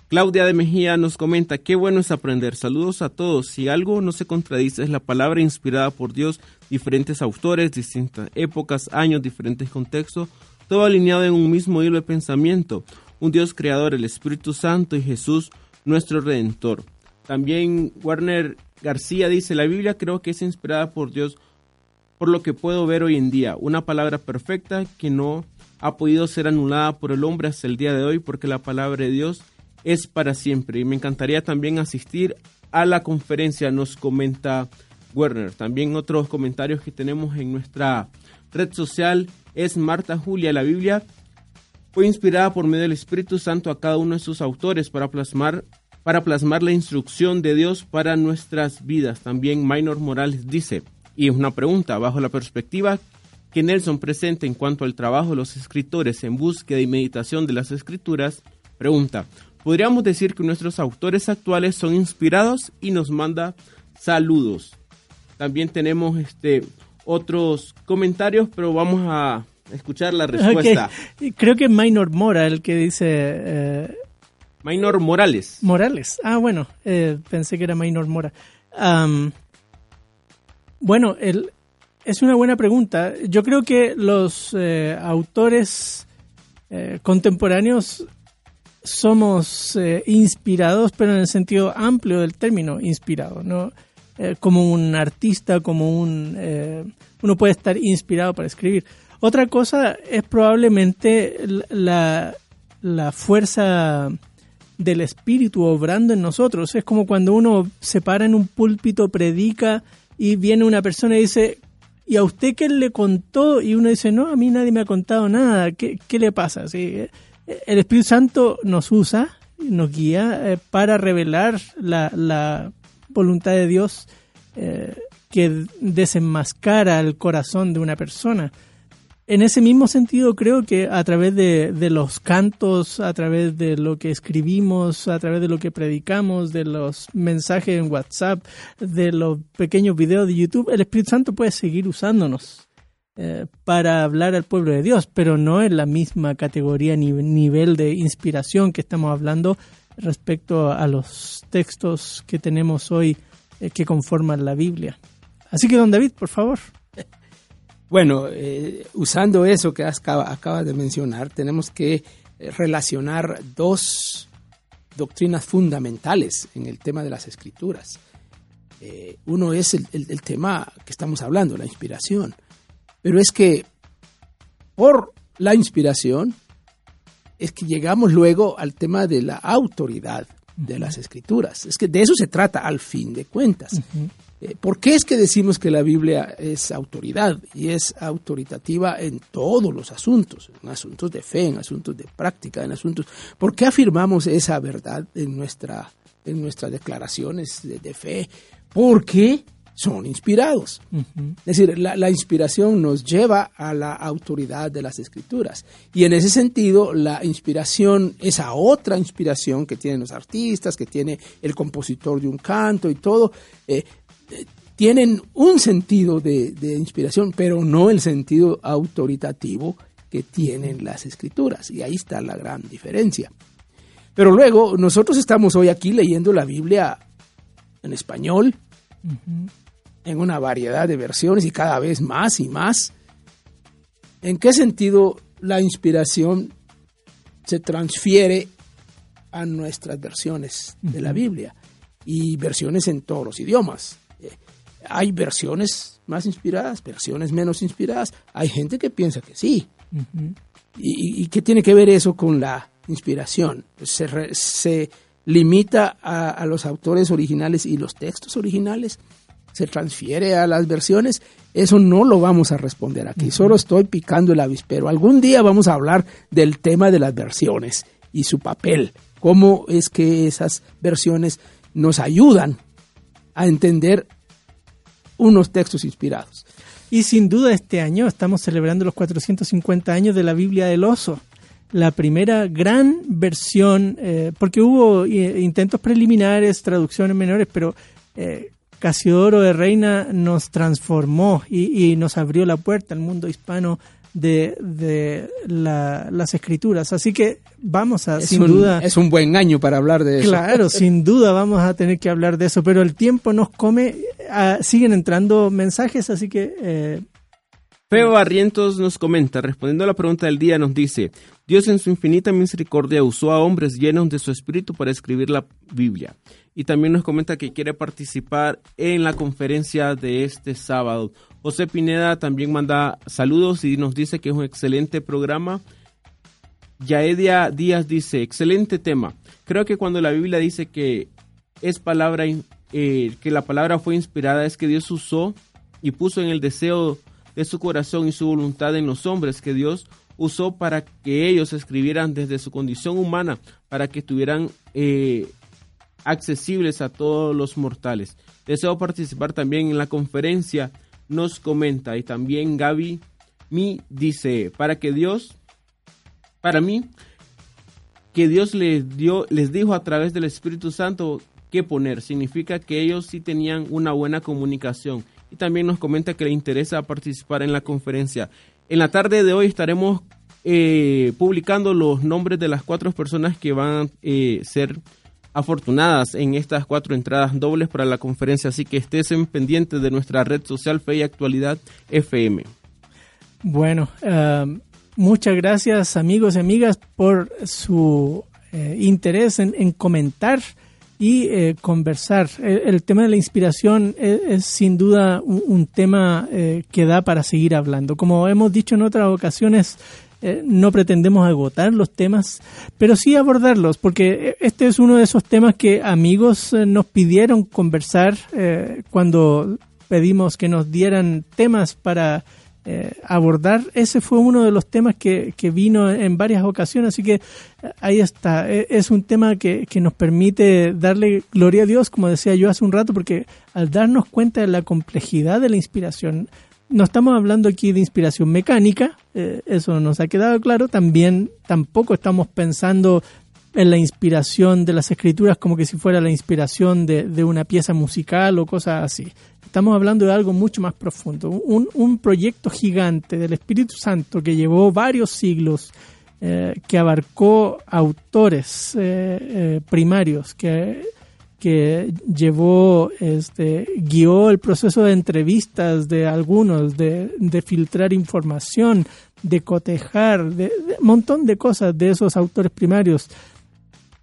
Claudia de Mejía nos comenta, qué bueno es aprender. Saludos a todos. Si algo no se contradice es la palabra inspirada por Dios, diferentes autores, distintas épocas, años, diferentes contextos, todo alineado en un mismo hilo de pensamiento. Un Dios creador, el Espíritu Santo y Jesús, nuestro Redentor. También Warner García dice, la Biblia creo que es inspirada por Dios por lo que puedo ver hoy en día. Una palabra perfecta que no ha podido ser anulada por el hombre hasta el día de hoy porque la palabra de Dios es para siempre. Y me encantaría también asistir a la conferencia, nos comenta Werner. También otros comentarios que tenemos en nuestra red social es Marta Julia. La Biblia fue inspirada por medio del Espíritu Santo a cada uno de sus autores para plasmar para plasmar la instrucción de Dios para nuestras vidas. También Minor Morales dice, y es una pregunta, bajo la perspectiva que Nelson presenta en cuanto al trabajo de los escritores en búsqueda y meditación de las escrituras, pregunta, podríamos decir que nuestros autores actuales son inspirados y nos manda saludos. También tenemos este otros comentarios, pero vamos a escuchar la respuesta. Creo que es Minor Mora el que dice... eh, Minor Morales. Morales. Ah, bueno, eh, pensé que era Minor Mora. Bueno, es una buena pregunta. Yo creo que los eh, autores eh, contemporáneos somos inspirados, pero en el sentido amplio del término inspirado, ¿no? Como un artista, como un... uno puede estar inspirado para escribir. Otra cosa es probablemente la, la fuerza del espíritu obrando en nosotros. Es como cuando uno se para en un púlpito, predica y viene una persona y dice, ¿y a usted qué le contó? Y uno dice, no, a mí nadie me ha contado nada. ¿Qué, qué le pasa? Sí, eh, el Espíritu Santo nos usa, nos guía eh, para revelar la, la voluntad de Dios eh, que desenmascara el corazón de una persona. En ese mismo sentido, creo que a través de, los cantos, a través de lo que escribimos, a través de lo que predicamos, de los mensajes en WhatsApp, de los pequeños videos de YouTube, el Espíritu Santo puede seguir usándonos eh, para hablar al pueblo de Dios, pero no en la misma categoría ni nivel de inspiración que estamos hablando respecto a los textos que tenemos hoy eh, que conforman la Biblia. Así que, don David, por favor. Bueno, eh, usando eso que acaba, acabas de mencionar, tenemos que eh, relacionar dos doctrinas fundamentales en el tema de las escrituras. Eh, uno es el, tema que estamos hablando, la inspiración. Pero es que por la inspiración es que llegamos luego al tema de la autoridad de las escrituras. Es que de eso se trata al fin de cuentas. ¿Por qué es que decimos que la Biblia es autoridad y es autoritativa en todos los asuntos, en asuntos de fe, en asuntos de práctica, en asuntos... ¿Por qué afirmamos esa verdad en, nuestra, en nuestras declaraciones de, de fe? Porque son inspirados. Es decir, la, la inspiración nos lleva a la autoridad de las escrituras. Y en ese sentido, la inspiración, esa otra inspiración que tienen los artistas, que tiene el compositor de un canto y todo, eh, eh, tienen un sentido de, de inspiración, pero no el sentido autoritativo que tienen las escrituras. Y ahí está la gran diferencia. Pero luego, nosotros estamos hoy aquí leyendo la Biblia en español, en una variedad de versiones y cada vez más y más. ¿En qué sentido la inspiración se transfiere a nuestras versiones de la Biblia? Y versiones en todos los idiomas. Hay versiones más inspiradas, versiones menos inspiradas. Hay gente que piensa que sí. ¿Y, y qué tiene que ver eso con la inspiración? Pues se, re- se limita a, a los autores originales y los textos originales, se transfiere a las versiones. Eso no lo vamos a responder aquí. Solo estoy picando el avispero. Algún día vamos a hablar del tema de las versiones y su papel. Cómo es que esas versiones nos ayudan a entender unos textos inspirados. Y sin duda este año estamos celebrando los 450 años de la Biblia del Oso, la primera gran versión, eh, porque hubo eh, intentos preliminares, traducciones menores, pero eh, Casiodoro de Reina nos transformó y, y nos abrió la puerta al mundo hispano de, de la- las escrituras. Así que vamos a, Es sin un, duda... es un buen año para hablar de eso. Claro, sin duda vamos a tener que hablar de eso, pero el tiempo nos come, ah, siguen entrando mensajes, así que eh, Feo Barrientos nos comenta, respondiendo a la pregunta del día, nos dice, Dios en su infinita misericordia usó a hombres llenos de su espíritu para escribir la Biblia. Y también nos comenta que quiere participar en la conferencia de este sábado. José Pineda también manda saludos y nos dice que es un excelente programa. Yaedia Díaz dice, excelente tema. Creo que cuando la Biblia dice que es palabra, eh, que la palabra fue inspirada, es que Dios usó y puso en el deseo de su corazón y su voluntad en los hombres que Dios usó para que ellos escribieran desde su condición humana, para que estuvieran eh, accesibles a todos los mortales. Deseo participar también en la conferencia, nos comenta, y también Gaby Mi dice, para que Dios, para mí, que Dios les dio, les dijo a través del Espíritu Santo qué poner. Significa que ellos sí tenían una buena comunicación. Y también nos comenta que le interesa participar en la conferencia. En la tarde de hoy estaremos eh, publicando los nombres de las cuatro personas que van a eh, ser afortunadas en estas cuatro entradas dobles para la conferencia. Así que estés en pendiente de nuestra red social Fe y Actualidad FM. bueno, ah, muchas gracias amigos y amigas por su eh, interés en, en comentar y eh, conversar. El, tema de la inspiración es, sin duda un, un tema eh, que da para seguir hablando. Como hemos dicho en otras ocasiones, eh, no pretendemos agotar los temas, pero sí abordarlos, porque este es uno de esos temas que amigos eh, nos pidieron conversar eh, cuando pedimos que nos dieran temas para eh, abordar. Ese fue uno de los temas que, que vino en varias ocasiones, así que eh, ahí está. E- Es un tema que, que nos permite darle gloria a Dios, como decía yo hace un rato, porque al darnos cuenta de la complejidad de la inspiración, no estamos hablando aquí de inspiración mecánica, eh, eso nos ha quedado claro, también tampoco estamos pensando en la inspiración de las escrituras como que si fuera la inspiración de, de una pieza musical o cosas así. Estamos hablando de algo mucho más profundo, un, un proyecto gigante del Espíritu Santo que llevó varios siglos, eh, que abarcó autores eh, primarios, que que llevó, este, guió el proceso de entrevistas de algunos, de, filtrar información, de cotejar, de, de montón de cosas de esos autores primarios.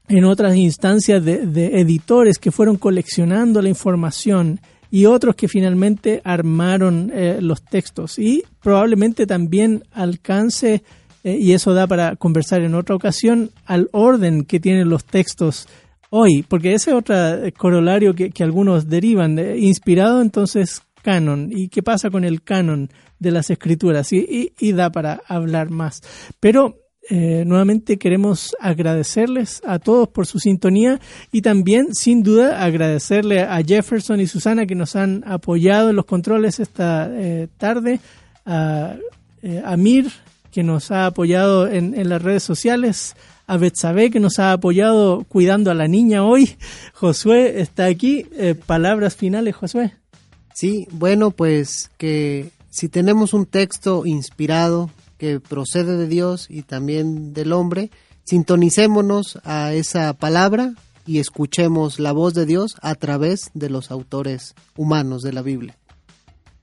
En otras instancias de, de editores que fueron coleccionando la información y otros que finalmente armaron eh, los textos y probablemente también alcance, eh, y eso da para conversar en otra ocasión, al orden que tienen los textos hoy, porque ese es otro eh, corolario que, que algunos derivan, de, inspirado entonces canon, y qué pasa con el canon de las escrituras, y, y, da para hablar más. Pero eh, nuevamente queremos agradecerles a todos por su sintonía y también, sin duda, agradecerle a Jefferson y Susana que nos han apoyado en los controles esta eh, tarde, a, eh, a Mir que nos ha apoyado en, en las redes sociales, a que nos ha apoyado cuidando a la niña hoy. Josué está aquí. Eh, palabras finales, Josué. Sí, bueno, pues que si tenemos un texto inspirado que procede de Dios y también del hombre, sintonicémonos a esa palabra y escuchemos la voz de Dios a través de los autores humanos de la Biblia.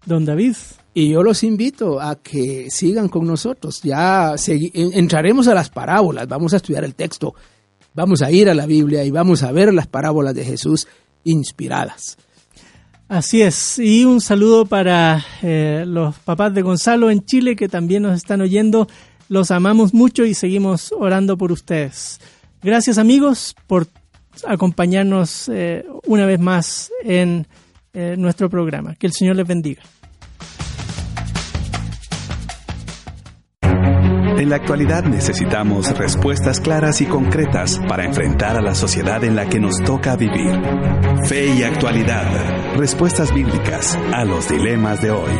Don David. Y yo los invito a que sigan con nosotros. Ya entraremos a las parábolas, vamos a estudiar el texto, vamos a ir a la Biblia y vamos a ver las parábolas de Jesús inspiradas. Así es, y un saludo para eh, los papás de Gonzalo en Chile que también nos están oyendo. Los amamos mucho y seguimos orando por ustedes. Gracias amigos por acompañarnos eh, una vez más en eh, nuestro programa. Que el Señor les bendiga. En la actualidad necesitamos respuestas claras y concretas para enfrentar a la sociedad en la que nos toca vivir. Fe y actualidad. Respuestas bíblicas a los dilemas de hoy.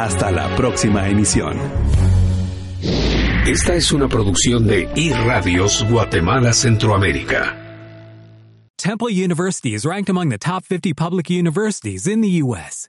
Hasta la próxima emisión. Esta es una producción de iRadios Guatemala Centroamérica. Temple University is ranked among the top 50 public universities in the U.S.